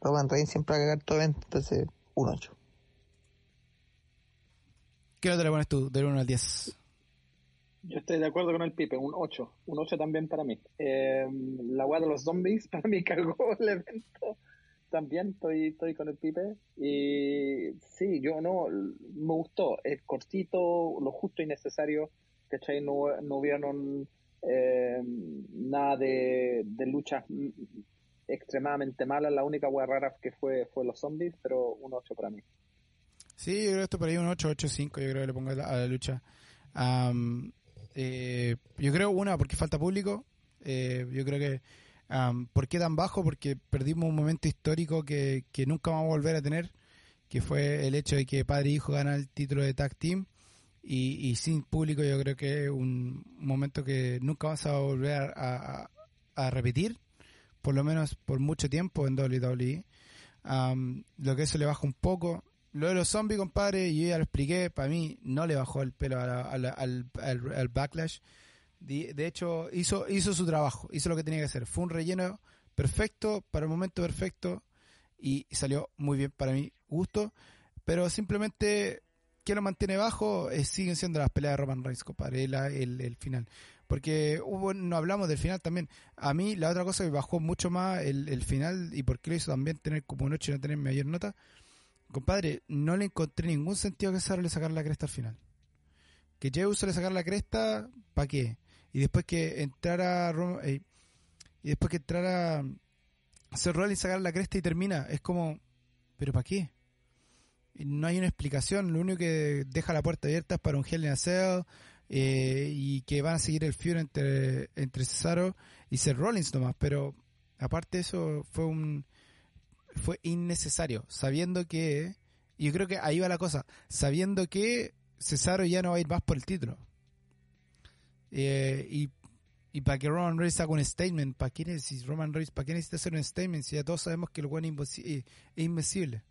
Roman Reigns siempre va a cagar todo evento. Entonces, un 8. ¿Qué nota le pones tú del 1 al 10? Yo estoy de acuerdo con el Pipe, un 8. Un 8 también para mí. Eh, la weá de los zombies (laughs) para mí cagó el evento. También estoy, estoy con el Pipe. Y sí, yo no, me gustó. Es cortito, lo justo y necesario. ¿Cachai? No, no hubieron eh, nada de, de luchas extremadamente malas. La única weá rara que fue, fue los zombies, pero un 8 para mí. Sí, yo creo que esto por ahí un 8, 8, 5, yo creo que le pongo a la, lucha. Eh, yo creo, una, porque falta público. Eh, yo creo que, am, ¿por qué tan bajo? Porque perdimos un momento histórico que, que nunca vamos a volver a tener, que fue el hecho de que padre e hijo ganan el título de tag team. Y, y sin público yo creo que es un momento que nunca vamos a volver a, a- a repetir, por lo menos por mucho tiempo en WWE. Lo que eso le baja un poco. Lo de los zombies, compadre, yo ya lo expliqué, para mí no le bajó el pelo al backlash. De, de hecho, hizo, hizo su trabajo, hizo lo que tenía que hacer. Fue un relleno perfecto, para el momento perfecto, y salió muy bien para mi gusto. Pero simplemente, que lo mantiene bajo? Eh, siguen siendo las peleas de Roman Reigns, compadre, el, final. Porque hubo, no hablamos del final también. A mí la otra cosa que bajó mucho más el, final y por qué lo hizo también tener como un 8 y no tener mayor nota. Compadre, no le encontré ningún sentido que Cesaro le sacara la cresta al final. Que Jey Uso le sacara la cresta, ¿para qué? Y después que entrara Rom- eh, y después que entrara Seth Rollins sacar la cresta y termina, es como, ¿pero para qué? No hay una explicación, lo único que deja la puerta abierta es para un Hell in a Cell eh, y que van a seguir el feud entre, entre Cesaro y Seth Rollins nomás, pero aparte eso fue un fue innecesario, sabiendo que yo creo que ahí va la cosa, sabiendo que Cesaro ya no va a ir más por el título. Eh, y, y para que Roman Reigns haga un statement, ¿para qué necesita Roman Reigns? ¿Para qué necesita hacer un statement si ya todos sabemos que el imposi- eh, es invencible?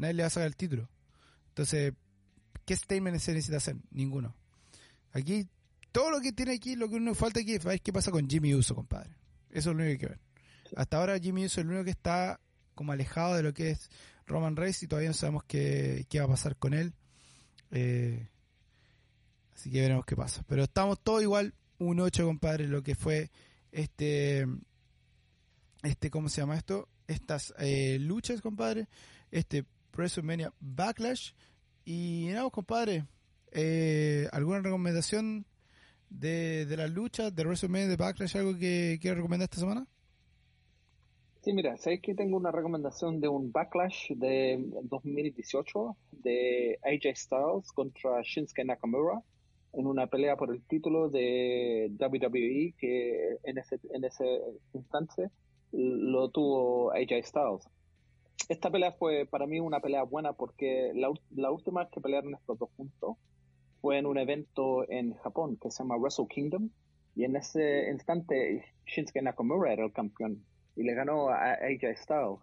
Nadie le va a sacar el título. Entonces, ¿qué statement se necesita hacer? Ninguno. Aquí, todo lo que tiene aquí, lo que uno falta aquí es qué pasa con Jimmy Uso, compadre. Eso es lo único que hay que ver. Hasta ahora Jimmy Uso es el único que está como alejado de lo que es Roman Reigns y todavía no sabemos qué, qué va a pasar con él. Eh, así que veremos qué pasa. Pero estamos todos igual, un 8, compadre, lo que fue este, este ¿cómo se llama esto? Estas eh, luchas, compadre. Este WrestleMania Backlash. Y nada, pues, compadre. Eh, ¿Alguna recomendación de, de las luchas de WrestleMania de Backlash? ¿Algo que quiero recomendar esta semana? Sí, mira, sabes que tengo una recomendación de un backlash de 2018 de AJ Styles contra Shinsuke Nakamura en una pelea por el título de WWE que en ese, en ese instante lo tuvo AJ Styles. Esta pelea fue para mí una pelea buena porque la, última vez que pelearon estos dos juntos fue en un evento en Japón que se llama Wrestle Kingdom y en ese instante Shinsuke Nakamura era el campeón y le ganó a AJ Styles.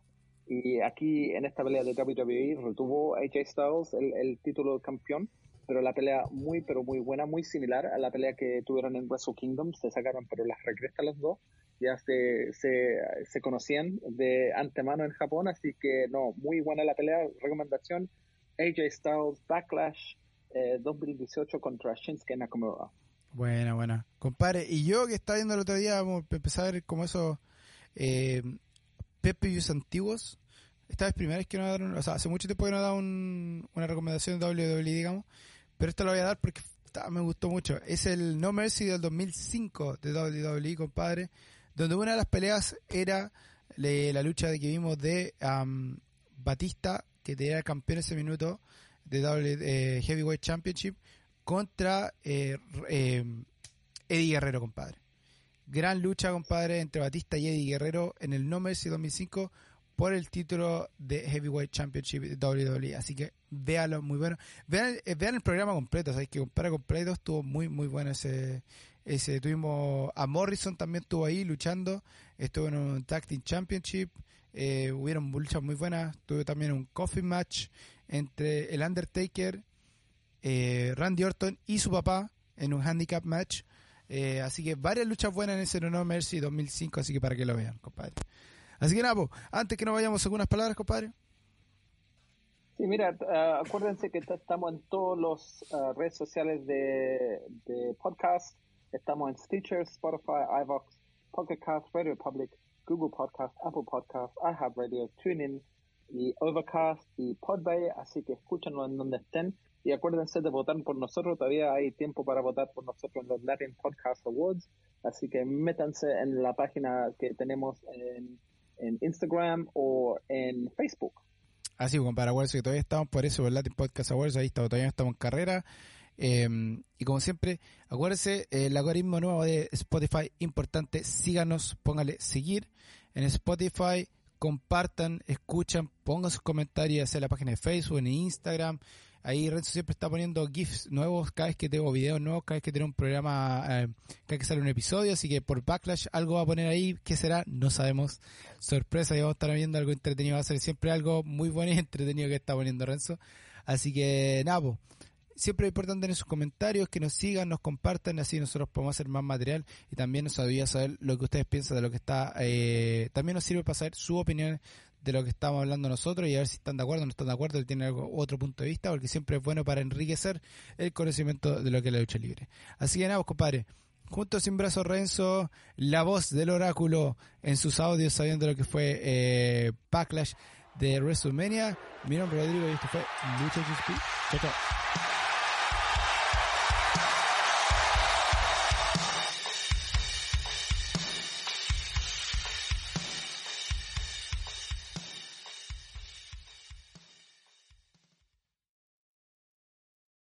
Y aquí en esta pelea de WWE retuvo AJ Styles el, título de campeón, pero la pelea muy, pero muy buena, muy similar a la pelea que tuvieron en Wrestle Kingdom. Se sacaron, pero las regresas los dos. Ya se, se, se conocían de antemano en Japón, así que no, muy buena la pelea. Recomendación: AJ Styles Backlash eh, 2018 contra Shinsuke Nakamura. Buena, buena. Compadre, y yo que estaba viendo el otro día, vamos a empezar a ver como esos eh, PPUs antiguos. Esta vez primera vez que no daron, o sea, hace mucho tiempo que no da un, una recomendación de WWE, digamos, pero esto lo voy a dar porque me gustó mucho. Es el No Mercy del 2005 de WWE, compadre, donde una de las peleas era la lucha de que vimos de Batista, que era el campeón ese minuto de W, eh, Heavyweight Championship, contra eh, eh, Eddie Guerrero, compadre. Gran lucha, compadre, entre Batista y Eddie Guerrero en el No Mercy 2005 por el título de Heavyweight Championship de WWE. Así que véanlo, muy bueno. Vean, el programa completo, sabéis que compara completo estuvo muy, muy bueno ese. Ese Tuvimos a Morrison también estuvo ahí luchando, estuvo en un Tag Team Championship. Eh, hubieron luchas muy buenas. Tuve también un coffee match entre el Undertaker, eh, Randy Orton y su papá en un handicap match. Eh, así que varias luchas buenas en ese No Mercy 2005, así que para que lo vean, compadre. Así que nada, po, antes que nos vayamos, algunas palabras, compadre. Sí, mira, uh, acuérdense que estamos en todas las uh, redes sociales de, podcast. Estamos en Stitcher, Spotify, iVox, Pocket Cast, Radio Public, Google Podcast, Apple Podcast, iHeartRadio, TuneIn y Overcast y Podbay. Así que escúchenlo en donde estén. Y acuérdense de votar por nosotros. Todavía hay tiempo para votar por nosotros en los Latin Podcast Awards. Así que métanse en la página que tenemos en, Instagram o en Facebook. Así, para acuérdense que todavía estamos por eso, por Latin Podcast Awards, ahí está, todavía estamos en carrera. Eh, y como siempre, acuérdense, el algoritmo nuevo de Spotify, importante, síganos, póngale seguir en Spotify, compartan, escuchan, pongan sus comentarios en la página de Facebook, en Instagram. Ahí Renzo siempre está poniendo GIFs nuevos cada vez que tengo videos nuevos, cada vez que tiene un programa, eh, cada vez que sale un episodio. Así que por Backlash algo va a poner ahí. ¿Qué será? No sabemos. Sorpresa, y vamos a estar viendo algo entretenido. Va a ser siempre algo muy bueno y (laughs) entretenido que está poniendo Renzo. Así que nada, po. Siempre es importante en sus comentarios, que nos sigan, nos compartan, así nosotros podemos hacer más material y también nos ayuda a saber lo que ustedes piensan de lo que está. Eh, también nos sirve para saber su opinión de lo que estamos hablando nosotros y a ver si están de acuerdo o no están de acuerdo, si tienen algo, otro punto de vista, porque siempre es bueno para enriquecer el conocimiento de lo que es la lucha libre. Así que nada, pues, compadre, junto sin brazos Renzo, la voz del oráculo en sus audios sabiendo lo que fue eh, Backlash de WrestleMania. Mi nombre Rodrigo y esto fue Lucha XP. Chao, chao.